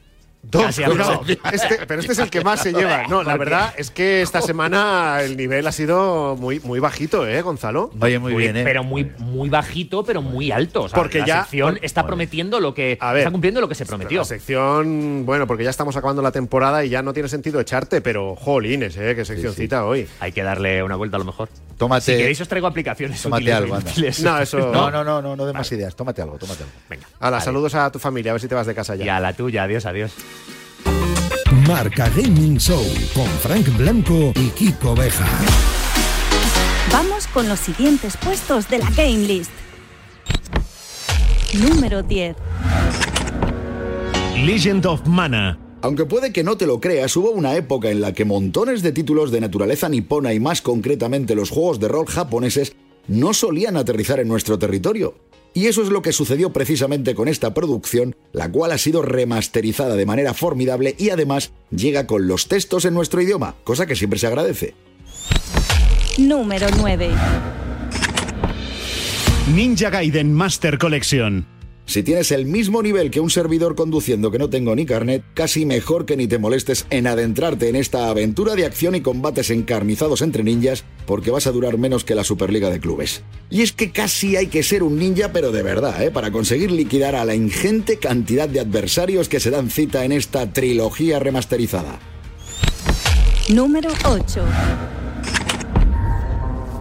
Dos. Este- pero este es el que más se lleva. No, la verdad es que esta semana el nivel ha sido muy, muy bajito, ¿eh, Gonzalo? Oye, muy, Muy- bien, ¿eh? Pero muy, muy bajito, pero muy alto. O sea, Porque la ya- sección por- está prometiendo lo que. A ver, está cumpliendo lo que se prometió. La sección, bueno, porque ya estamos acabando la temporada y ya no tiene sentido echarte, pero jolines, ¿eh? Qué seccioncita hoy. Hay que darle una vuelta a lo mejor. Tómate, Si queréis, os traigo aplicaciones tómate útiles. algo, anda. útiles. No, eso. No, no, no, no, no de más ideas. Tómate algo, tómate algo. Venga. Hala, Vale. saludos a tu familia, a ver si te vas de casa ya. Y a la tuya. Adiós, adiós. Marca Gaming Show con Frank Blanco y Kiko Beja. Vamos con los siguientes puestos de la Game List. Número 10. Legend of Mana. Aunque puede que no te lo creas, hubo una época en la que montones de títulos de naturaleza nipona y más concretamente los juegos de rol japoneses no solían aterrizar en nuestro territorio. Y eso es lo que sucedió precisamente con esta producción, la cual ha sido remasterizada de manera formidable y además llega con los textos en nuestro idioma, cosa que siempre se agradece. Número 9. Ninja Gaiden Master Collection. Si tienes el mismo nivel que un servidor conduciendo que no tengo ni carnet, casi mejor que ni te molestes en adentrarte en esta aventura de acción y combates encarnizados entre ninjas, porque vas a durar menos que la Superliga de Clubes. Y es que casi hay que ser un ninja, pero de verdad, ¿eh? para conseguir liquidar a la ingente cantidad de adversarios que se dan cita en esta trilogía remasterizada. Número 8.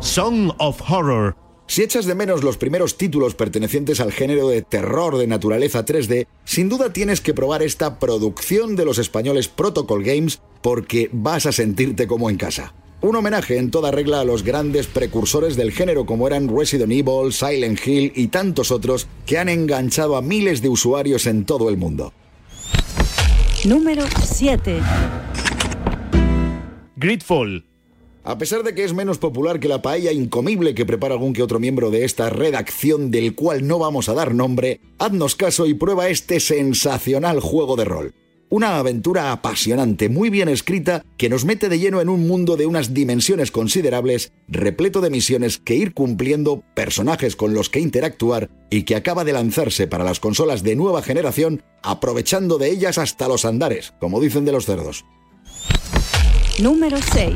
Song of Horror. Si echas de menos los primeros títulos pertenecientes al género de terror de naturaleza 3D, sin duda tienes que probar esta producción de los españoles Protocol Games porque vas a sentirte como en casa. Un homenaje en toda regla a los grandes precursores del género como eran Resident Evil, Silent Hill y tantos otros que han enganchado a miles de usuarios en todo el mundo. Número 7. Gridfall. A pesar de que es menos popular que la paella incomible que prepara algún que otro miembro de esta redacción del cual no vamos a dar nombre, haznos caso y prueba este sensacional juego de rol. Una aventura apasionante, muy bien escrita, que nos mete de lleno en un mundo de unas dimensiones considerables, repleto de misiones que ir cumpliendo, personajes con los que interactuar y que acaba de lanzarse para las consolas de nueva generación, aprovechando de ellas hasta los andares, como dicen de los cerdos. Número 6.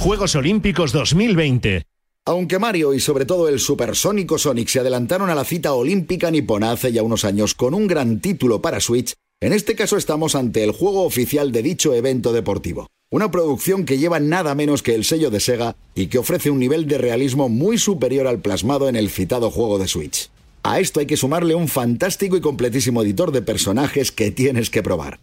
Juegos Olímpicos 2020. Aunque Mario y sobre todo el supersónico Sonic se adelantaron a la cita olímpica nipona hace ya unos años con un gran título para Switch, en este caso estamos ante el juego oficial de dicho evento deportivo. Una producción que lleva nada menos que el sello de Sega y que ofrece un nivel de realismo muy superior al plasmado en el citado juego de Switch. A esto hay que sumarle un fantástico y completísimo editor de personajes que tienes que probar.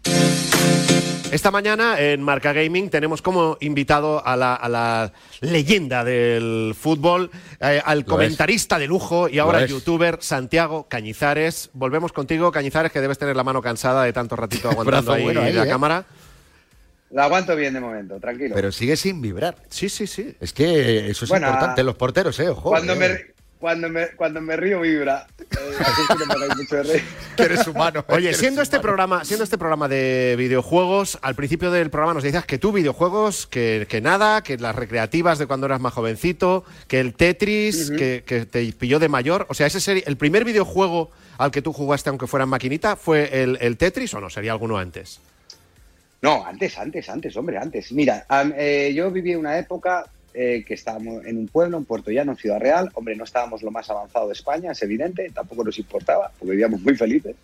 Esta mañana en Marca Gaming tenemos como invitado a la, a la leyenda del fútbol, eh, al Lo comentarista de lujo y ahora youtuber Santiago Cañizares. Volvemos contigo, Cañizares, que debes tener la mano cansada de tanto ratito aguantando ahí, bueno ahí, la ¿eh? cámara. La aguanto bien de momento, tranquilo. Pero sigue sin vibrar. Sí, sí, sí. Es que eso es Bueno, importante. Los porteros, ¿eh? Ojo. cuando, eh. me, cuando, me, cuando me río vibra. Eh, así es que no me hagáis mucho de reír. Que eres humano. Oye, eres siendo este humano. programa, siendo este programa de videojuegos, al principio del programa nos decías que tú videojuegos, que, que nada, que las recreativas de cuando eras más jovencito, que el Tetris, que, que te pilló de mayor. O sea, ese sería el primer videojuego al que tú jugaste, aunque fuera en maquinita, fue el, el Tetris o no, sería alguno antes. No, antes, antes, antes, hombre, antes. Mira, eh, yo viví una época eh, que estábamos en un pueblo, en Puerto Llano, en Ciudad Real. Hombre, no estábamos lo más avanzado de España, es evidente, tampoco nos importaba, porque vivíamos muy felices.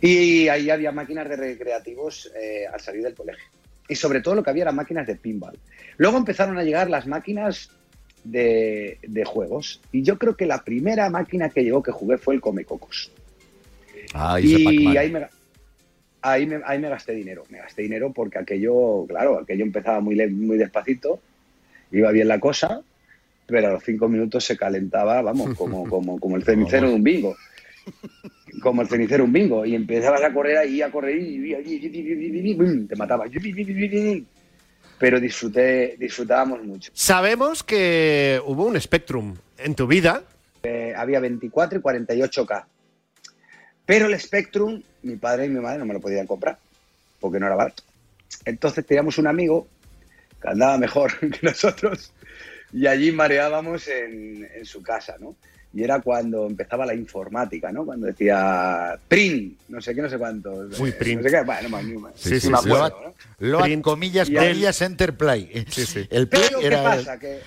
Y ahí había máquinas de recreativos eh, al salir del colegio. Y sobre todo lo que había eran máquinas de pinball. Luego empezaron a llegar las máquinas de, de juegos. Y yo creo que la primera máquina que llegó que jugué fue el Comecocos. Ah, y Y ahí me, ahí, me, ahí me gasté dinero. Me gasté dinero porque aquello, claro, aquello empezaba muy, muy despacito, iba bien la cosa, pero a los cinco minutos se calentaba, vamos, como, como, como el cenicero de un bingo. Como el cenicero de un bingo. Y empezabas a correr ahí, a correr te mataba. Pero disfruté, disfrutábamos mucho. Sabemos que hubo un Spectrum en tu vida. Eh, había 24 y 48K. Pero el Spectrum, mi padre y mi madre no me lo podían comprar, porque no era barato. Entonces teníamos un amigo andaba mejor que nosotros y allí mareábamos en, en su casa, ¿no? Y era cuando empezaba la informática, ¿no? Cuando decía print, no sé qué, no sé cuánto. Uy, eh, print. No sé qué, bueno, no, no, Sí, sí, me sí. acuerdo, ¿no? Load, Print. comillas, Y el- comillas, Enterplay. Sí, sí. El play Pero ¿qué era pasa? Que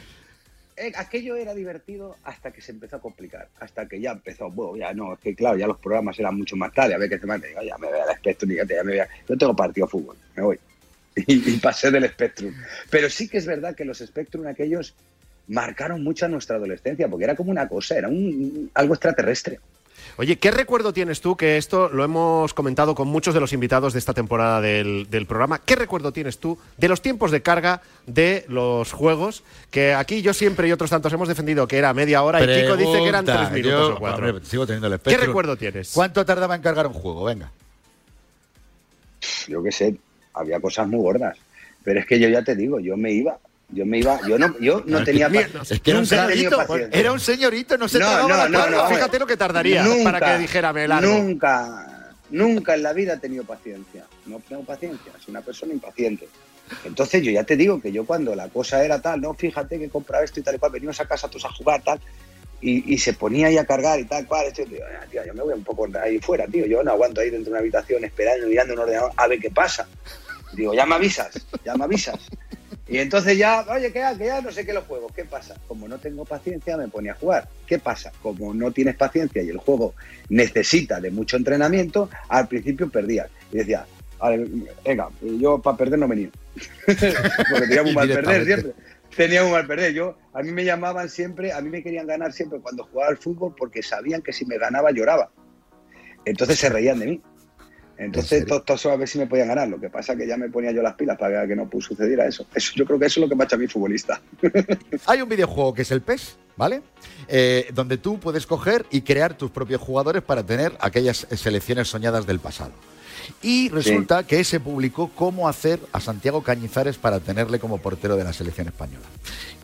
eh, aquello era divertido hasta que se empezó a complicar, hasta que ya empezó, bueno, ya no, es que claro, ya los programas eran mucho más tarde, a ver qué te manda, digo, ya me voy al Spectrum, ya, me voy a- yo tengo partido de fútbol, me voy. Y, y pasé del Spectrum. Pero sí que es verdad que los Spectrum aquellos marcaron mucho a nuestra adolescencia, porque era como una cosa, era un, algo extraterrestre. Oye, ¿qué recuerdo tienes tú? Que esto lo hemos comentado con muchos de los invitados de esta temporada del, del programa. ¿Qué recuerdo tienes tú de los tiempos de carga de los juegos? Que aquí yo siempre y otros tantos hemos defendido que era media hora y Kiko dice que eran tres Pregunta, minutos yo, o cuatro. hombre, sigo teniendo el ¿Qué Spectrum. recuerdo tienes? ¿Cuánto tardaba en cargar un juego? Venga. Yo qué sé, había cosas muy gordas. Pero es que yo ya te digo, yo me iba, yo me iba, yo no, yo no tenía Es que era un señorito. Era un señorito, no se No, tragaba no, la no, Fíjate lo que tardaría para que dijera me largo. Nunca, nunca en la vida he tenido paciencia. No tengo paciencia, soy una persona impaciente. Entonces yo ya te digo que yo cuando la cosa era tal, no, fíjate que compraba esto y tal y cual, venimos a casa todos a jugar tal, y, y se ponía ahí a cargar y tal cual, esto, y digo, "Ah, tío, yo me voy un poco ahí fuera, tío, yo no aguanto ahí dentro de una habitación esperando, mirando un ordenador a ver qué pasa. Digo, ya me avisas, ya me avisas. Y entonces ya, oye, que ya, que ya no sé qué los juegos, ¿qué pasa? Como no tengo paciencia, me ponía a jugar. ¿Qué pasa? Como no tienes paciencia y el juego necesita de mucho entrenamiento, al principio perdías. Y decía, venga, yo para perder no venía. Porque tenía muy mal perder siempre. Tenía muy mal perder. Yo, a mí me llamaban siempre, a mí me querían ganar siempre cuando jugaba al fútbol porque sabían que si me ganaba lloraba. Entonces se reían de mí. Entonces, serio? todos todos a ver si me podían ganar. Lo que pasa es que ya me ponía yo las pilas para que no sucediera eso. eso. Yo creo que eso es lo que me ha hecho a mí futbolista. Hay un videojuego que es el PES, ¿vale? Eh, donde tú puedes coger y crear tus propios jugadores para tener aquellas selecciones soñadas del pasado. Y resulta que se publicó cómo hacer a Santiago Cañizares para tenerle como portero de la selección española.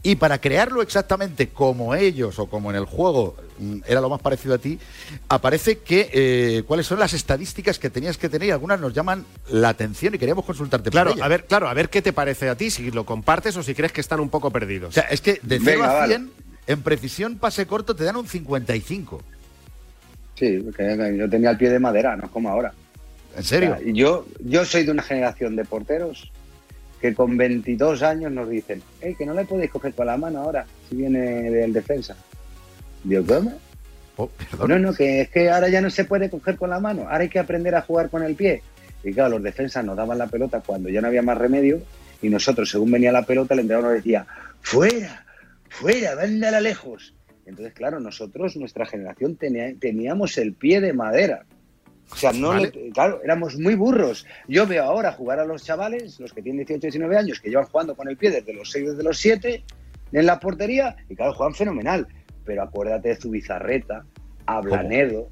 Y para crearlo exactamente como ellos o como en el juego mm, era lo más parecido a ti, aparece que eh, cuáles son las estadísticas que tenías que tener y algunas nos llaman la atención y queríamos consultarte. Claro, a ver, claro, a ver qué te parece a ti, si lo compartes o si crees que están un poco O perdidos. sea, es que de 0 Venga, a vale. 100 en precisión pase corto te dan un 55. Sí, porque yo tenía el pie de madera, no es como ahora. ¿En serio? O sea, y yo, yo soy de una generación de porteros que con 22 años nos dicen, "Ey, que no le podéis coger con la mano ahora, si viene del defensa. Digo, ¿cómo? Oh. No, no, que es que ahora ya no se puede coger con la mano, ahora hay que aprender a jugar con el pie. Y claro, los defensas nos daban la pelota cuando ya no había más remedio y nosotros, según venía la pelota, el entrenador nos decía, fuera, fuera, mándala lejos. Entonces, claro, nosotros, nuestra generación, tenía- teníamos el pie de madera. O sea, no Vale. le- claro, éramos muy burros. Yo veo ahora jugar a los chavales, los que tienen 18, 19 años, que llevan jugando con el pie desde los 6, desde los 7, en la portería, y claro, juegan fenomenal. Pero acuérdate de Zubizarreta, Ablanedo.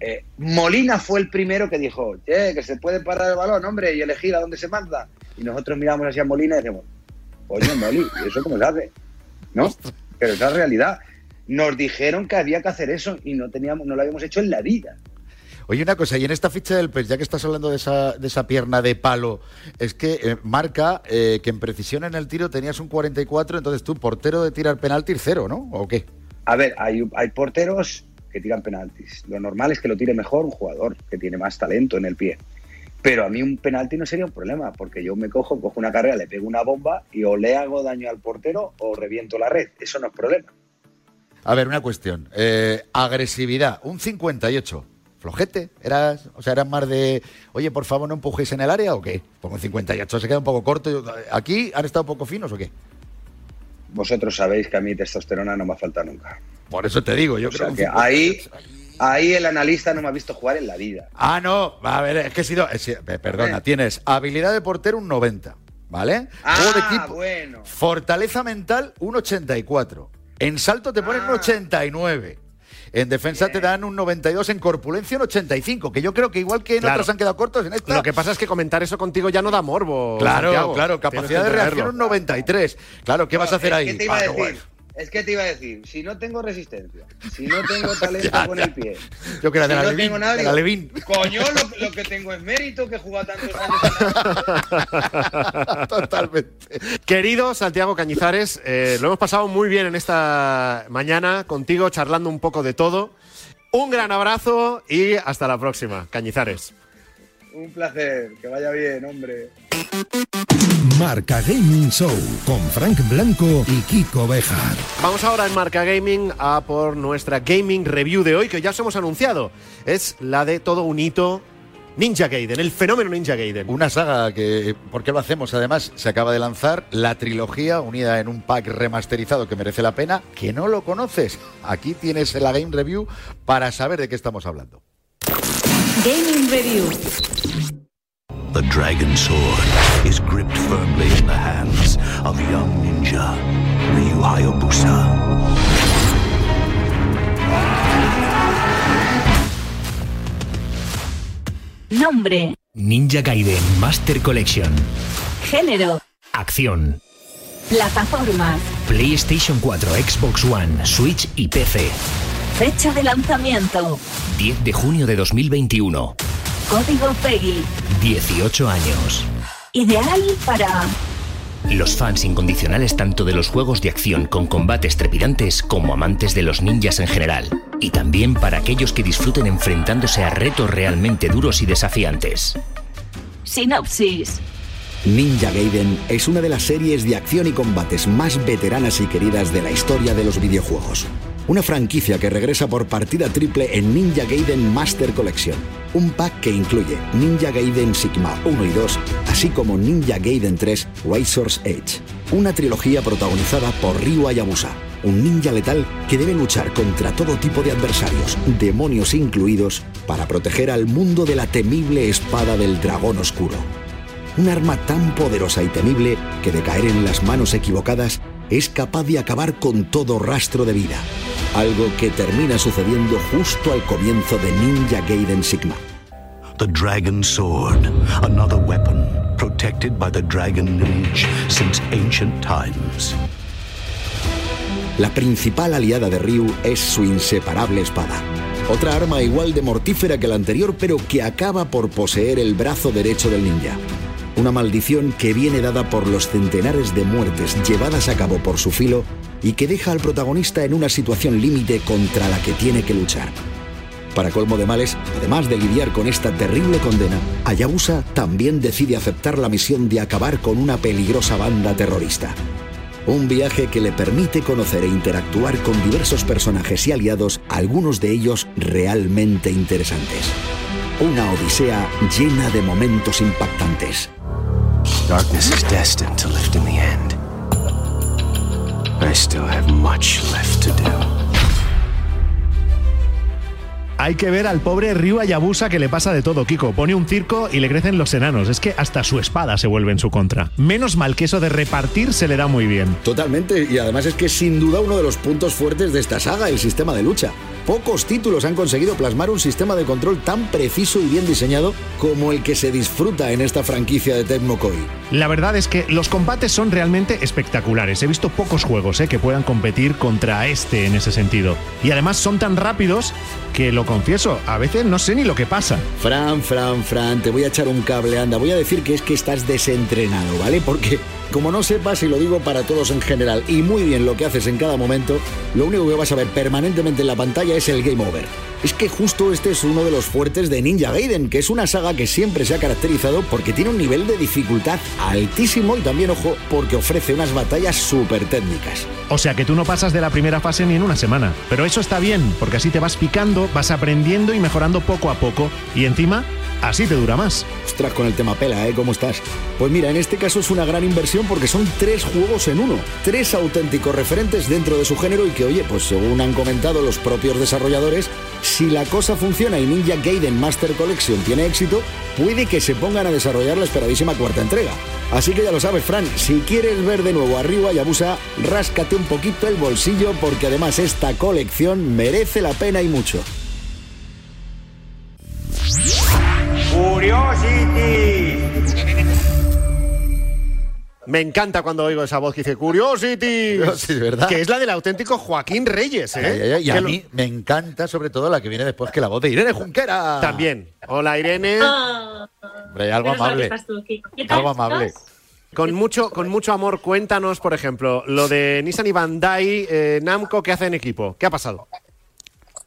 Eh, Molina fue el primero que dijo, che, que se puede parar el balón, hombre, y elegir a dónde se manda. Y nosotros miramos hacia Molina y decimos, coño, Moli, ¿y eso cómo se hace? ¿No? Pero es la realidad. Nos dijeron que había que hacer eso y no teníamos, no lo habíamos hecho en la vida. Oye, una cosa, y en esta ficha del PES, ya que estás hablando de esa, de esa pierna de palo, es que eh, marca eh, que en precisión en el tiro tenías un 44, entonces tú, portero de tirar penalti, cero, ¿no? ¿O qué? A ver, hay, hay porteros que tiran penaltis. Lo normal es que lo tire mejor un jugador que tiene más talento en el pie. Pero a mí un penalti no sería un problema, porque yo me cojo, cojo una carrera, le pego una bomba y o le hago daño al portero o reviento la red. Eso no es problema. A ver, una cuestión. Eh, agresividad, un 58. Flojete, eras, o sea, eras más de, oye, por favor, no empujéis en el área o qué? Como un 58 se queda un poco corto. ¿Aquí han estado un poco finos o qué? Vosotros sabéis que a mí testosterona no me falta nunca. Por eso te digo, yo O creo sea un que 58. ahí, ahí el analista no me ha visto jugar en la vida. Ah, no, a ver, es que he sido. eh, perdona, Eh. tienes habilidad de portero un 90, ¿vale? Juego de Ah, equipo. bueno. Fortaleza mental un 84. En salto te ponen un Ah. 89. En defensa te dan un 92, en corpulencia un 85, que yo creo que igual que en Claro. otros han quedado cortos, en esta... Lo que pasa es que comentar eso contigo ya no da morbo. Claro, Santiago. claro, capacidad que de reacción un 93. Claro, ¿qué vas a hacer Eh, ahí? ¿Qué te iba a Bueno, decir? Es que te iba a decir, si no tengo resistencia, si no tengo talento Ya, con ya. el pie, Yo que era de si la no Levin, tengo nada, de la Levin. coño, lo, lo que tengo es mérito que jugado tantos años. Totalmente. Querido Santiago Cañizares, eh, lo hemos pasado muy bien en esta mañana contigo, charlando un poco de todo. Un gran abrazo y hasta la próxima, Cañizares. Un placer, que vaya bien, hombre. Marca Gaming Show con Frank Blanco y Kiko Bejar. Vamos ahora en Marca Gaming a por nuestra gaming review de hoy, que ya os hemos anunciado. Es la de todo un hito Ninja Gaiden, el fenómeno Ninja Gaiden. Una saga que, ¿por qué lo hacemos? Además, se acaba de lanzar la trilogía unida en un pack remasterizado que merece la pena. Que no lo conoces. Aquí tienes la Game Review para saber de qué estamos hablando. Gaming Review. The dragon sword is gripped firmly in the hands of young ninja Ryu Hayabusa. Nombre. Ninja Gaiden Master Collection. Género. Acción. Plataformas. PlayStation 4, Xbox One, Switch y PC. Fecha de lanzamiento. 10 de junio de 2021. Código PEGI. 18 años. Ideal para Los fans incondicionales tanto de los juegos de acción con combates trepidantes como amantes de los ninjas en general. Y también para aquellos que disfruten enfrentándose a retos realmente duros y desafiantes. Sinopsis. Ninja Gaiden es una de las series de acción y combates más veteranas y queridas de la historia de los videojuegos. Una franquicia que regresa por partida triple en Ninja Gaiden Master Collection. Un pack que incluye Ninja Gaiden Sigma 1 y 2, así como Ninja Gaiden 3 Razor's Edge. Una trilogía protagonizada por Ryu Hayabusa, un ninja letal que debe luchar contra todo tipo de adversarios, demonios incluidos, para proteger al mundo de la temible espada del dragón oscuro. Un arma tan poderosa y temible que de caer en las manos equivocadas es capaz de acabar con todo rastro de vida. Algo que termina sucediendo justo al comienzo de Ninja Gaiden Sigma. The dragon sword, another weapon protected by the dragon lineage since ancient times. La principal aliada de Ryu es su inseparable espada. Otra arma igual de mortífera que la anterior, pero que acaba por poseer el brazo derecho del ninja. Una maldición que viene dada por los centenares de muertes llevadas a cabo por su filo y que deja al protagonista en una situación límite contra la que tiene que luchar. Para colmo de males, además de lidiar con esta terrible condena, Hayabusa también decide aceptar la misión de acabar con una peligrosa banda terrorista. Un viaje que le permite conocer e interactuar con diversos personajes y aliados, algunos de ellos realmente interesantes. Una odisea llena de momentos impactantes. Darkness is destined to lift in the end. I still have much left to do. Hay que ver al pobre Ryu Hayabusa que le pasa de todo, Kiko. Pone un circo y le crecen los enanos. Es que hasta su espada se vuelve en su contra. Menos mal que eso de repartir se le da muy bien. Totalmente, y además es que es sin duda uno de los puntos fuertes de esta saga, el sistema de lucha. Pocos títulos han conseguido plasmar un sistema de control tan preciso y bien diseñado como el que se disfruta en esta franquicia de Tecmo Koei. La verdad es que los combates son realmente espectaculares. He visto pocos juegos eh, que puedan competir contra este en ese sentido. Y además son tan rápidos que, lo confieso, a veces no sé ni lo que pasa. Fran, Fran, Fran, te voy a echar un cable, anda. Voy a decir que es que estás desentrenado, ¿vale? Porque, como no sepas, y lo digo para todos en general, y muy bien lo que haces en cada momento, lo único que vas a ver permanentemente en la pantalla es el game over. Es que justo este es uno de los fuertes de Ninja Gaiden, que es una saga que siempre se ha caracterizado porque tiene un nivel de dificultad altísimo y también, ojo, porque ofrece unas batallas súper técnicas. O sea que tú no pasas de la primera fase ni en una semana. Pero eso está bien, porque así te vas picando, vas aprendiendo y mejorando poco a poco. Y encima, así te dura más. Ostras, con el tema pela, ¿eh? ¿Cómo estás? Pues mira, en este caso es una gran inversión porque son tres juegos en uno. Tres auténticos referentes dentro de su género y que, oye, pues según han comentado los propios desarrolladores, si la cosa funciona y Ninja Gaiden Master Collection tiene éxito, puede que se pongan a desarrollar la esperadísima cuarta entrega. Así que ya lo sabes, Fran, si quieres ver de nuevo arriba Yabusa, ráscate un poquito el bolsillo porque además esta colección merece la pena y mucho. Me encanta cuando oigo esa voz que dice Curiosity. Sí, es verdad. Que es la del auténtico Joaquín Reyes, ¿eh? Ay, ay, ay, Y a lo- mí me encanta sobre todo la que viene después que la voz de Irene Junquera. También. Hola, Irene. Ah, Hombre, algo amable. ¿Qué Algo amable. Con mucho, con mucho amor, cuéntanos, por ejemplo, lo de Nissan y Bandai, eh, Namco, que hacen equipo. ¿Qué ha pasado?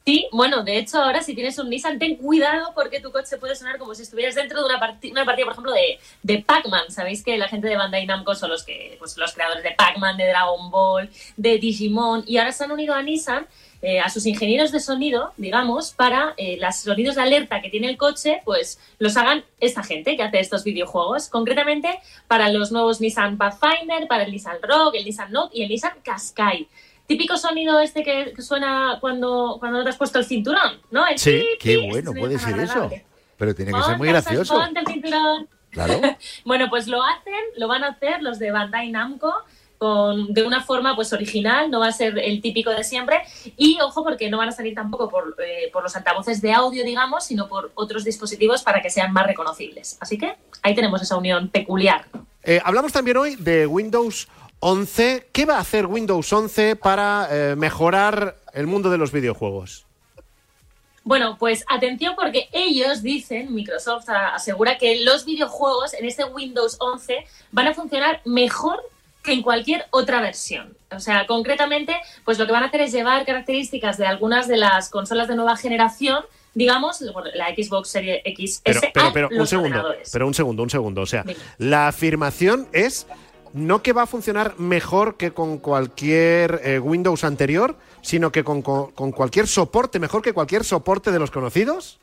Sí, bueno, de hecho ahora si tienes un Nissan, ten cuidado porque tu coche puede sonar como si estuvieras dentro de una, parti- una partida, por ejemplo, de, de Pac-Man. Sabéis que la gente de Bandai Namco son los que, pues los creadores de Pac-Man, de Dragon Ball, de Digimon, y ahora se han unido a Nissan, eh, a sus ingenieros de sonido, digamos, para eh, los sonidos de alerta que tiene el coche, pues los hagan esta gente que hace estos videojuegos. Concretamente para los nuevos Nissan Pathfinder, para el Nissan Rogue, el Nissan Note y el Nissan Qashqai. Típico sonido este que, que suena cuando, cuando no te has puesto el cinturón, ¿no? El Sí, qué pi, bueno ese puede ser tan eso. agradable. Pero tiene que ser muy Ponte gracioso. Ponte el cinturón. Claro. Bueno, pues lo hacen, lo van a hacer los de Bandai Namco con, de una forma pues original, no va a ser el típico de siempre. Y ojo, porque no van a salir tampoco por, eh, por los altavoces de audio, digamos, sino por otros dispositivos para que sean más reconocibles. Así que ahí tenemos esa unión peculiar. Eh, hablamos también hoy de Windows 11. ¿Qué va a hacer Windows 11 para eh, mejorar el mundo de los videojuegos? Bueno, pues atención porque ellos dicen, Microsoft asegura que los videojuegos en este Windows 11 van a funcionar mejor que en cualquier otra versión. O sea, concretamente, pues lo que van a hacer es llevar características de algunas de las consolas de nueva generación, digamos, la Xbox Series X Pero, pero, pero un segundo, pero un segundo, un segundo. O sea, la afirmación es no que va a funcionar mejor que con cualquier eh, Windows anterior, sino que con, con- con cualquier soporte, mejor que cualquier soporte de los conocidos.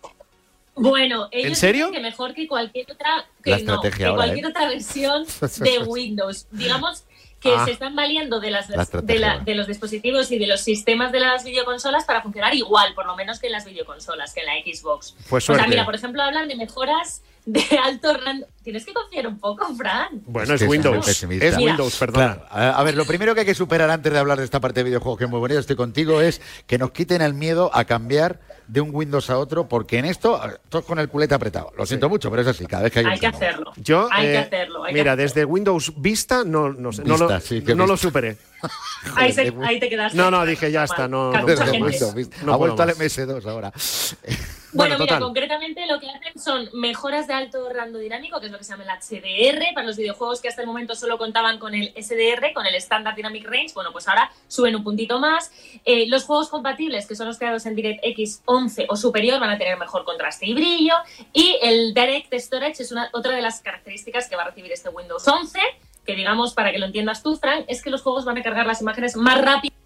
Bueno, ellos ¿En serio? dicen que mejor que cualquier otra, que no, estrategia que ahora, cualquier ¿eh? otra versión de Windows. Digamos que Ah. se están valiendo de, las, La estrategia de, la- ahora. de los dispositivos y de los sistemas de las videoconsolas para funcionar igual, por lo menos que en las videoconsolas, que en la Xbox. Pues o sea, mira, por ejemplo, hablan de mejoras de alto rango. Tienes que confiar un poco, Fran. Bueno, es, que soy Windows. Es Mira. Windows, perdona. Claro, a ver, lo primero que hay que superar antes de hablar de esta parte de videojuegos que es muy bonito, estoy contigo, es que nos quiten el miedo a cambiar de un Windows a otro, porque en esto, todos con el culete apretado. Lo siento mucho, pero es así, cada vez que hay, Hay un que nuevo. hacerlo. Yo, Hay que eh, hacerlo. hay que mira, hacerlo. desde Windows Vista no, no, sé, no Vista, lo, sí, que no lo superé. ahí, se- ahí te quedaste. No, no, dije ya está, no, no, Vista. No ha vuelto al más. MS2 ahora. Bueno, Bueno, mira, concretamente lo que hacen son mejoras de alto rango dinámico, que es lo que se llama el HDR, para los videojuegos que hasta el momento solo contaban con el SDR, con el Standard Dynamic Range, bueno, pues ahora suben un puntito más. Eh, los juegos compatibles, que son los creados en DirectX 11 o superior, van a tener mejor contraste y brillo. Y el Direct Storage es una, otra de las características que va a recibir este Windows 11, que digamos, para que lo entiendas tú, Frank, es que los juegos van a cargar las imágenes más rápido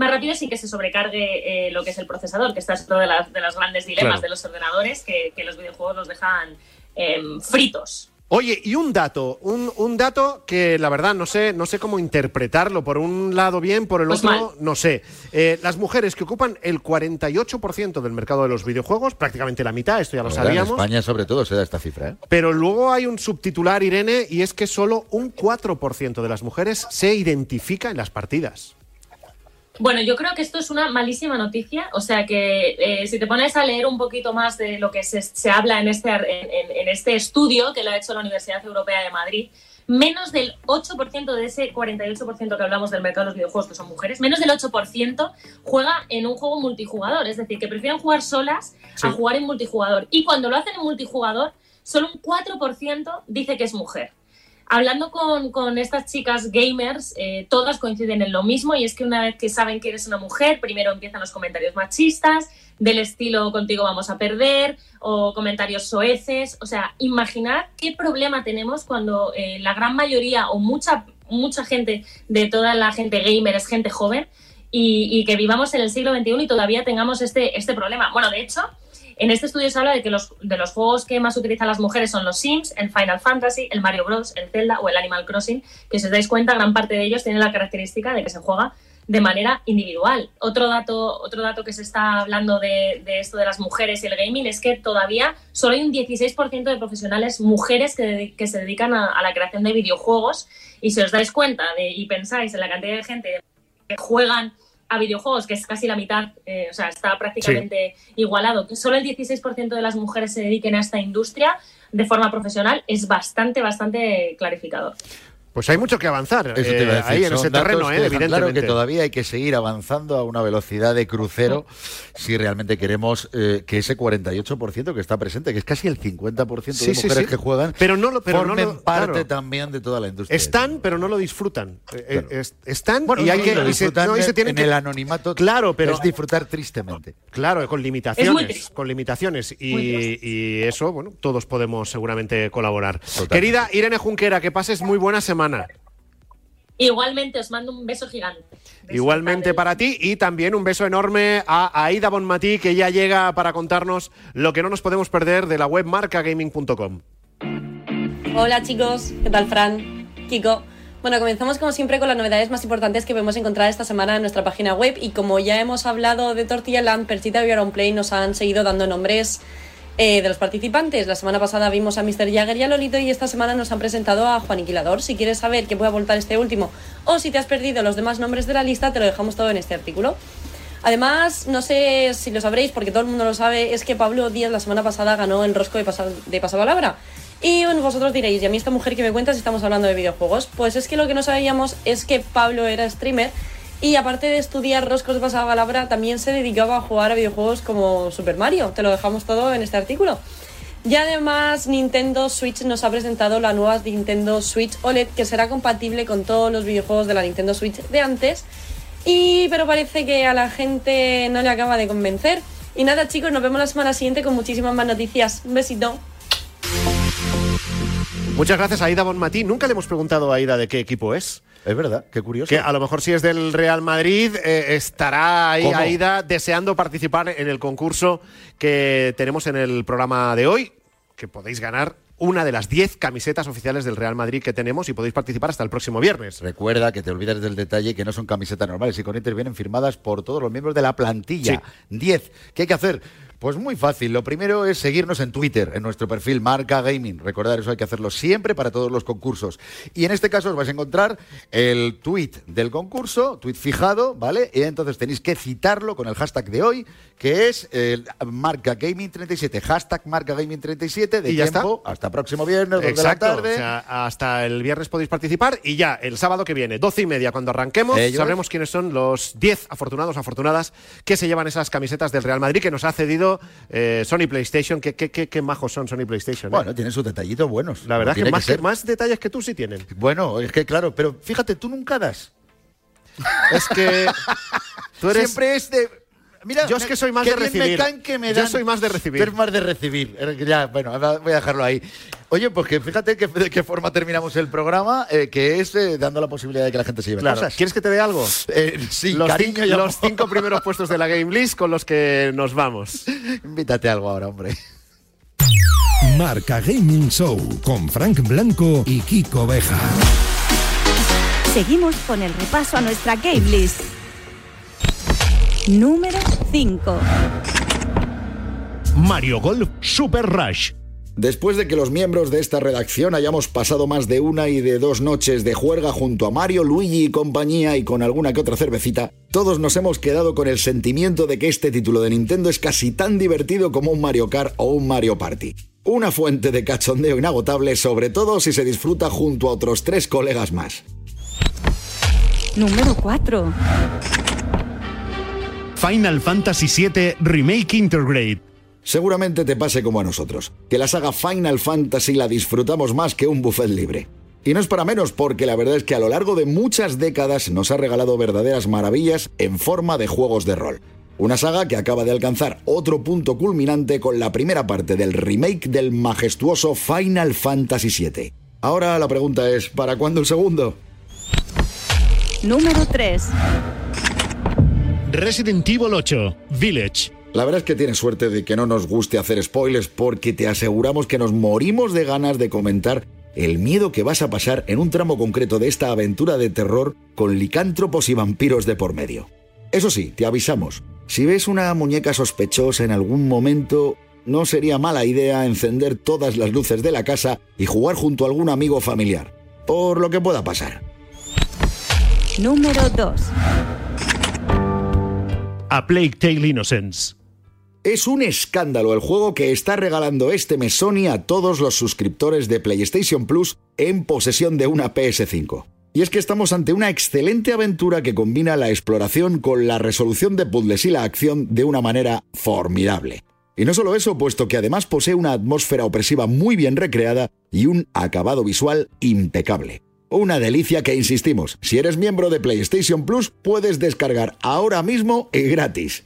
más rápido sin que se sobrecargue eh, lo que es el procesador, que esta es otra de las, de las grandes dilemas Claro. de los ordenadores, que, que los videojuegos los dejan em, fritos. Oye, y un dato, un, un dato que la verdad no sé, no sé cómo interpretarlo. Por un lado bien, por el Pues otro mal. no sé. Eh, las mujeres que ocupan el 48% del mercado de los videojuegos, prácticamente la mitad, esto ya lo verdad, En sabíamos. España, sobre todo, se da esta cifra. ¿eh? Pero luego hay un subtitular, Irene, y es que solo un 4% de las mujeres se identifica en las partidas. Bueno, yo creo que esto es una malísima noticia. O sea que eh, si te pones a leer un poquito más de lo que se, se habla en este, en, en- en este estudio que lo ha hecho la Universidad Europea de Madrid, menos del 8% de ese 48% que hablamos del mercado de los videojuegos, que son mujeres, menos del 8% juega en un juego multijugador. Es decir, que prefieren jugar solas Sí. a jugar en multijugador. Y cuando lo hacen en multijugador, solo un 4% dice que es mujer. Hablando con, con estas chicas gamers, eh, todas coinciden en lo mismo y es que una vez que saben que eres una mujer, primero empiezan los comentarios machistas, del estilo contigo vamos a perder, o comentarios soeces. O sea, imaginad qué problema tenemos cuando eh, la gran mayoría o mucha, mucha gente de toda la gente gamer es gente joven y, y que vivamos en el siglo XXI y todavía tengamos este, este problema. Bueno, de hecho, en este estudio se habla de que los, de los juegos que más utilizan las mujeres son los Sims, el Final Fantasy, el Mario Bros, el Zelda o el Animal Crossing, que si os dais cuenta, gran parte de ellos tienen la característica de que se juega de manera individual. Otro dato, otro dato que se está hablando de, esto de las mujeres y el gaming es que todavía solo hay un 16% de profesionales mujeres que, se dedican a, la creación de videojuegos. Y si os dais cuenta y pensáis en la cantidad de gente que juegan a videojuegos, que es casi la mitad, eh, o sea, está prácticamente igualado, que solo el 16% de las mujeres se dediquen a esta industria de forma profesional, es bastante, bastante clarificador. Pues hay mucho que avanzar Eso te iba a eh, decir, ahí en ese terreno, que eh, dejan Claro que evidentemente. todavía hay que seguir avanzando a una velocidad de crucero si realmente queremos eh, que ese 48% que está presente, que es casi el 50% de Sí, mujeres sí. que juegan, Pero no lo- pero no lo- parte claro. también de toda la industria. Están, pero no lo disfrutan. Eh, es- están Bueno, y hay no, que y se- no, y se en- tienen en que- el anonimato. Claro, pero es disfrutar tristemente. Claro, con muy limitaciones, con limitaciones y eso, bueno, todos podemos seguramente colaborar. Querida Irene Junquera, que pases muy buena semana. Igualmente, os mando un beso gigante. Igualmente para ti y también un beso enorme a Aida Bonmatí que ya llega para contarnos lo que no nos podemos perder de la web marcagaming.com. Hola chicos, ¿qué tal Fran? Kiko. Bueno, comenzamos como siempre con las novedades más importantes que podemos encontrar esta semana en nuestra página web y como ya hemos hablado de Tortilla Land, Persita y Play nos han seguido dando nombres eh, de los participantes. La semana pasada vimos a Mr. Jagger y a Lolito y esta semana nos han presentado a Juan Inquilador. Si quieres saber qué puede aportar este último o si te has perdido los demás nombres de la lista, te lo dejamos todo en este artículo. Además, no sé si lo sabréis, porque todo el mundo lo sabe, es que Pablo Díaz la semana pasada ganó el rosco de, pasa, de pasapalabra. Y vosotros diréis, ¿y a mí esta mujer que me cuentas si estamos hablando de videojuegos? Pues es que lo que no sabíamos es que Pablo era streamer y aparte de estudiar roscos de pasapalabra, también se dedicaba a jugar a videojuegos como Super Mario. Te lo dejamos todo en este artículo. Y además Nintendo Switch nos ha presentado la nueva Nintendo Switch OLED que será compatible con todos los videojuegos de la Nintendo Switch de antes. Y pero parece que a la gente no le acaba de convencer. Y nada chicos, nos vemos la semana siguiente con muchísimas más noticias. Un besito. Muchas gracias a Aida Bonmatí. Nunca le hemos preguntado a Aida de qué equipo es. Es verdad, qué curioso. Que a lo mejor si es del Real Madrid, eh, estará ahí ¿Cómo? Aida deseando participar en el concurso que tenemos en el programa de hoy, que podéis ganar una de las 10 camisetas oficiales del Real Madrid que tenemos y podéis participar hasta el próximo viernes. Recuerda que te olvidas del detalle que no son camisetas normales y con Inter vienen firmadas por todos los miembros de la plantilla. 10. ¿Qué hay que hacer? Pues muy fácil. Lo primero es seguirnos en Twitter, en nuestro perfil Marca Gaming. Recordar eso hay que hacerlo siempre para todos los concursos. Y en este caso os vais a encontrar el tweet del concurso, tweet fijado, ¿vale? Y entonces tenéis que citarlo con el hashtag de hoy, que es el Marca Gaming 37. Hashtag Marca Gaming 37 de Y ya está. tiempo hasta próximo viernes, 2 de la Exacto, tarde. o sea, hasta el viernes podéis participar y ya el sábado que viene, 12 y media, cuando arranquemos, sabremos quiénes son los 10 afortunados, afortunadas que se llevan esas camisetas del Real Madrid que nos ha cedido eh, Sony PlayStation. Qué, qué, qué, qué majos son Sony PlayStation. ¿eh? Bueno, tienen sus detallitos buenos. La verdad Tiene que más, ser. que más detalles que tú sí tienen. Bueno, es que claro, pero fíjate, tú nunca das. Es que tú eres... Siempre es de. Mira, Yo es que soy más de recibir. Me caen que me Yo dan. soy más de recibir. Eres más de recibir. Ya, bueno, voy a dejarlo ahí. Oye, pues que fíjate que, de qué forma terminamos el programa, eh, que es eh, dando la posibilidad de que la gente se lleve Claro. cosas. ¿Quieres que te dé algo? Eh, sí, los, cariño cin- y amor. los cinco primeros puestos de la Game List con los que nos vamos. Invítate algo ahora, hombre. Marca Gaming Show con Frank Blanco y Kiko Beja. Seguimos con el repaso a nuestra game list. Número 5. Mario Golf Super Rush. Después de que los miembros de esta redacción hayamos pasado más de una y de dos noches de juerga junto a Mario, Luigi y compañía y con alguna que otra cervecita, todos nos hemos quedado con el sentimiento de que este título de Nintendo es casi tan divertido como un Mario Kart o un Mario Party. Una fuente de cachondeo inagotable, sobre todo si se disfruta junto a otros tres colegas más. Número 4. Final Fantasy VII Remake Intergrade. Seguramente te pase como a nosotros, que la saga Final Fantasy la disfrutamos más que un buffet libre. Y no es para menos porque la verdad es que a lo largo de muchas décadas nos ha regalado verdaderas maravillas en forma de juegos de rol. Una saga que acaba de alcanzar otro punto culminante con la primera parte del remake del majestuoso Final Fantasy VII. Ahora la pregunta es, ¿para cuándo el segundo? Número 3. Resident Evil 8 Village. La verdad es que tienes suerte de que no nos guste hacer spoilers porque te aseguramos que nos morimos de ganas de comentar el miedo que vas a pasar en un tramo concreto de esta aventura de terror con licántropos y vampiros de por medio. Eso sí, te avisamos, si ves una muñeca sospechosa en algún momento, no sería mala idea encender todas las luces de la casa y jugar junto a algún amigo familiar, por lo que pueda pasar. Número 2. A Plague Tale Innocence. Es un escándalo el juego que está regalando este mes Sony a todos los suscriptores de PlayStation Plus en posesión de una PS5. Y es que estamos ante una excelente aventura que combina la exploración con la resolución de puzzles y la acción de una manera formidable. Y no solo eso, puesto que además posee una atmósfera opresiva muy bien recreada y un acabado visual impecable. Una delicia que insistimos, si eres miembro de PlayStation Plus puedes descargar ahora mismo y gratis.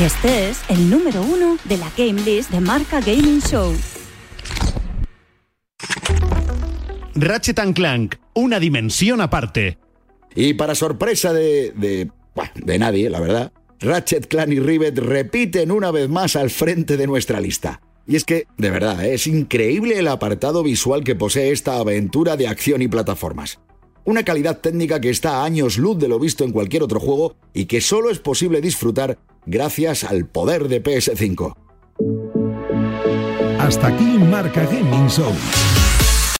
Y este es el número uno de la Game List de Marca Gaming Show. Ratchet and Clank, una dimensión aparte. Y para sorpresa de, de, de nadie, la verdad, Ratchet Clank y Rivet repiten una vez más al frente de nuestra lista. Y es que, de verdad, es increíble el apartado visual que posee esta aventura de acción y plataformas. Una calidad técnica que está a años luz de lo visto en cualquier otro juego y que solo es posible disfrutar gracias al poder de PS5. Hasta aquí Marca Gaming Show.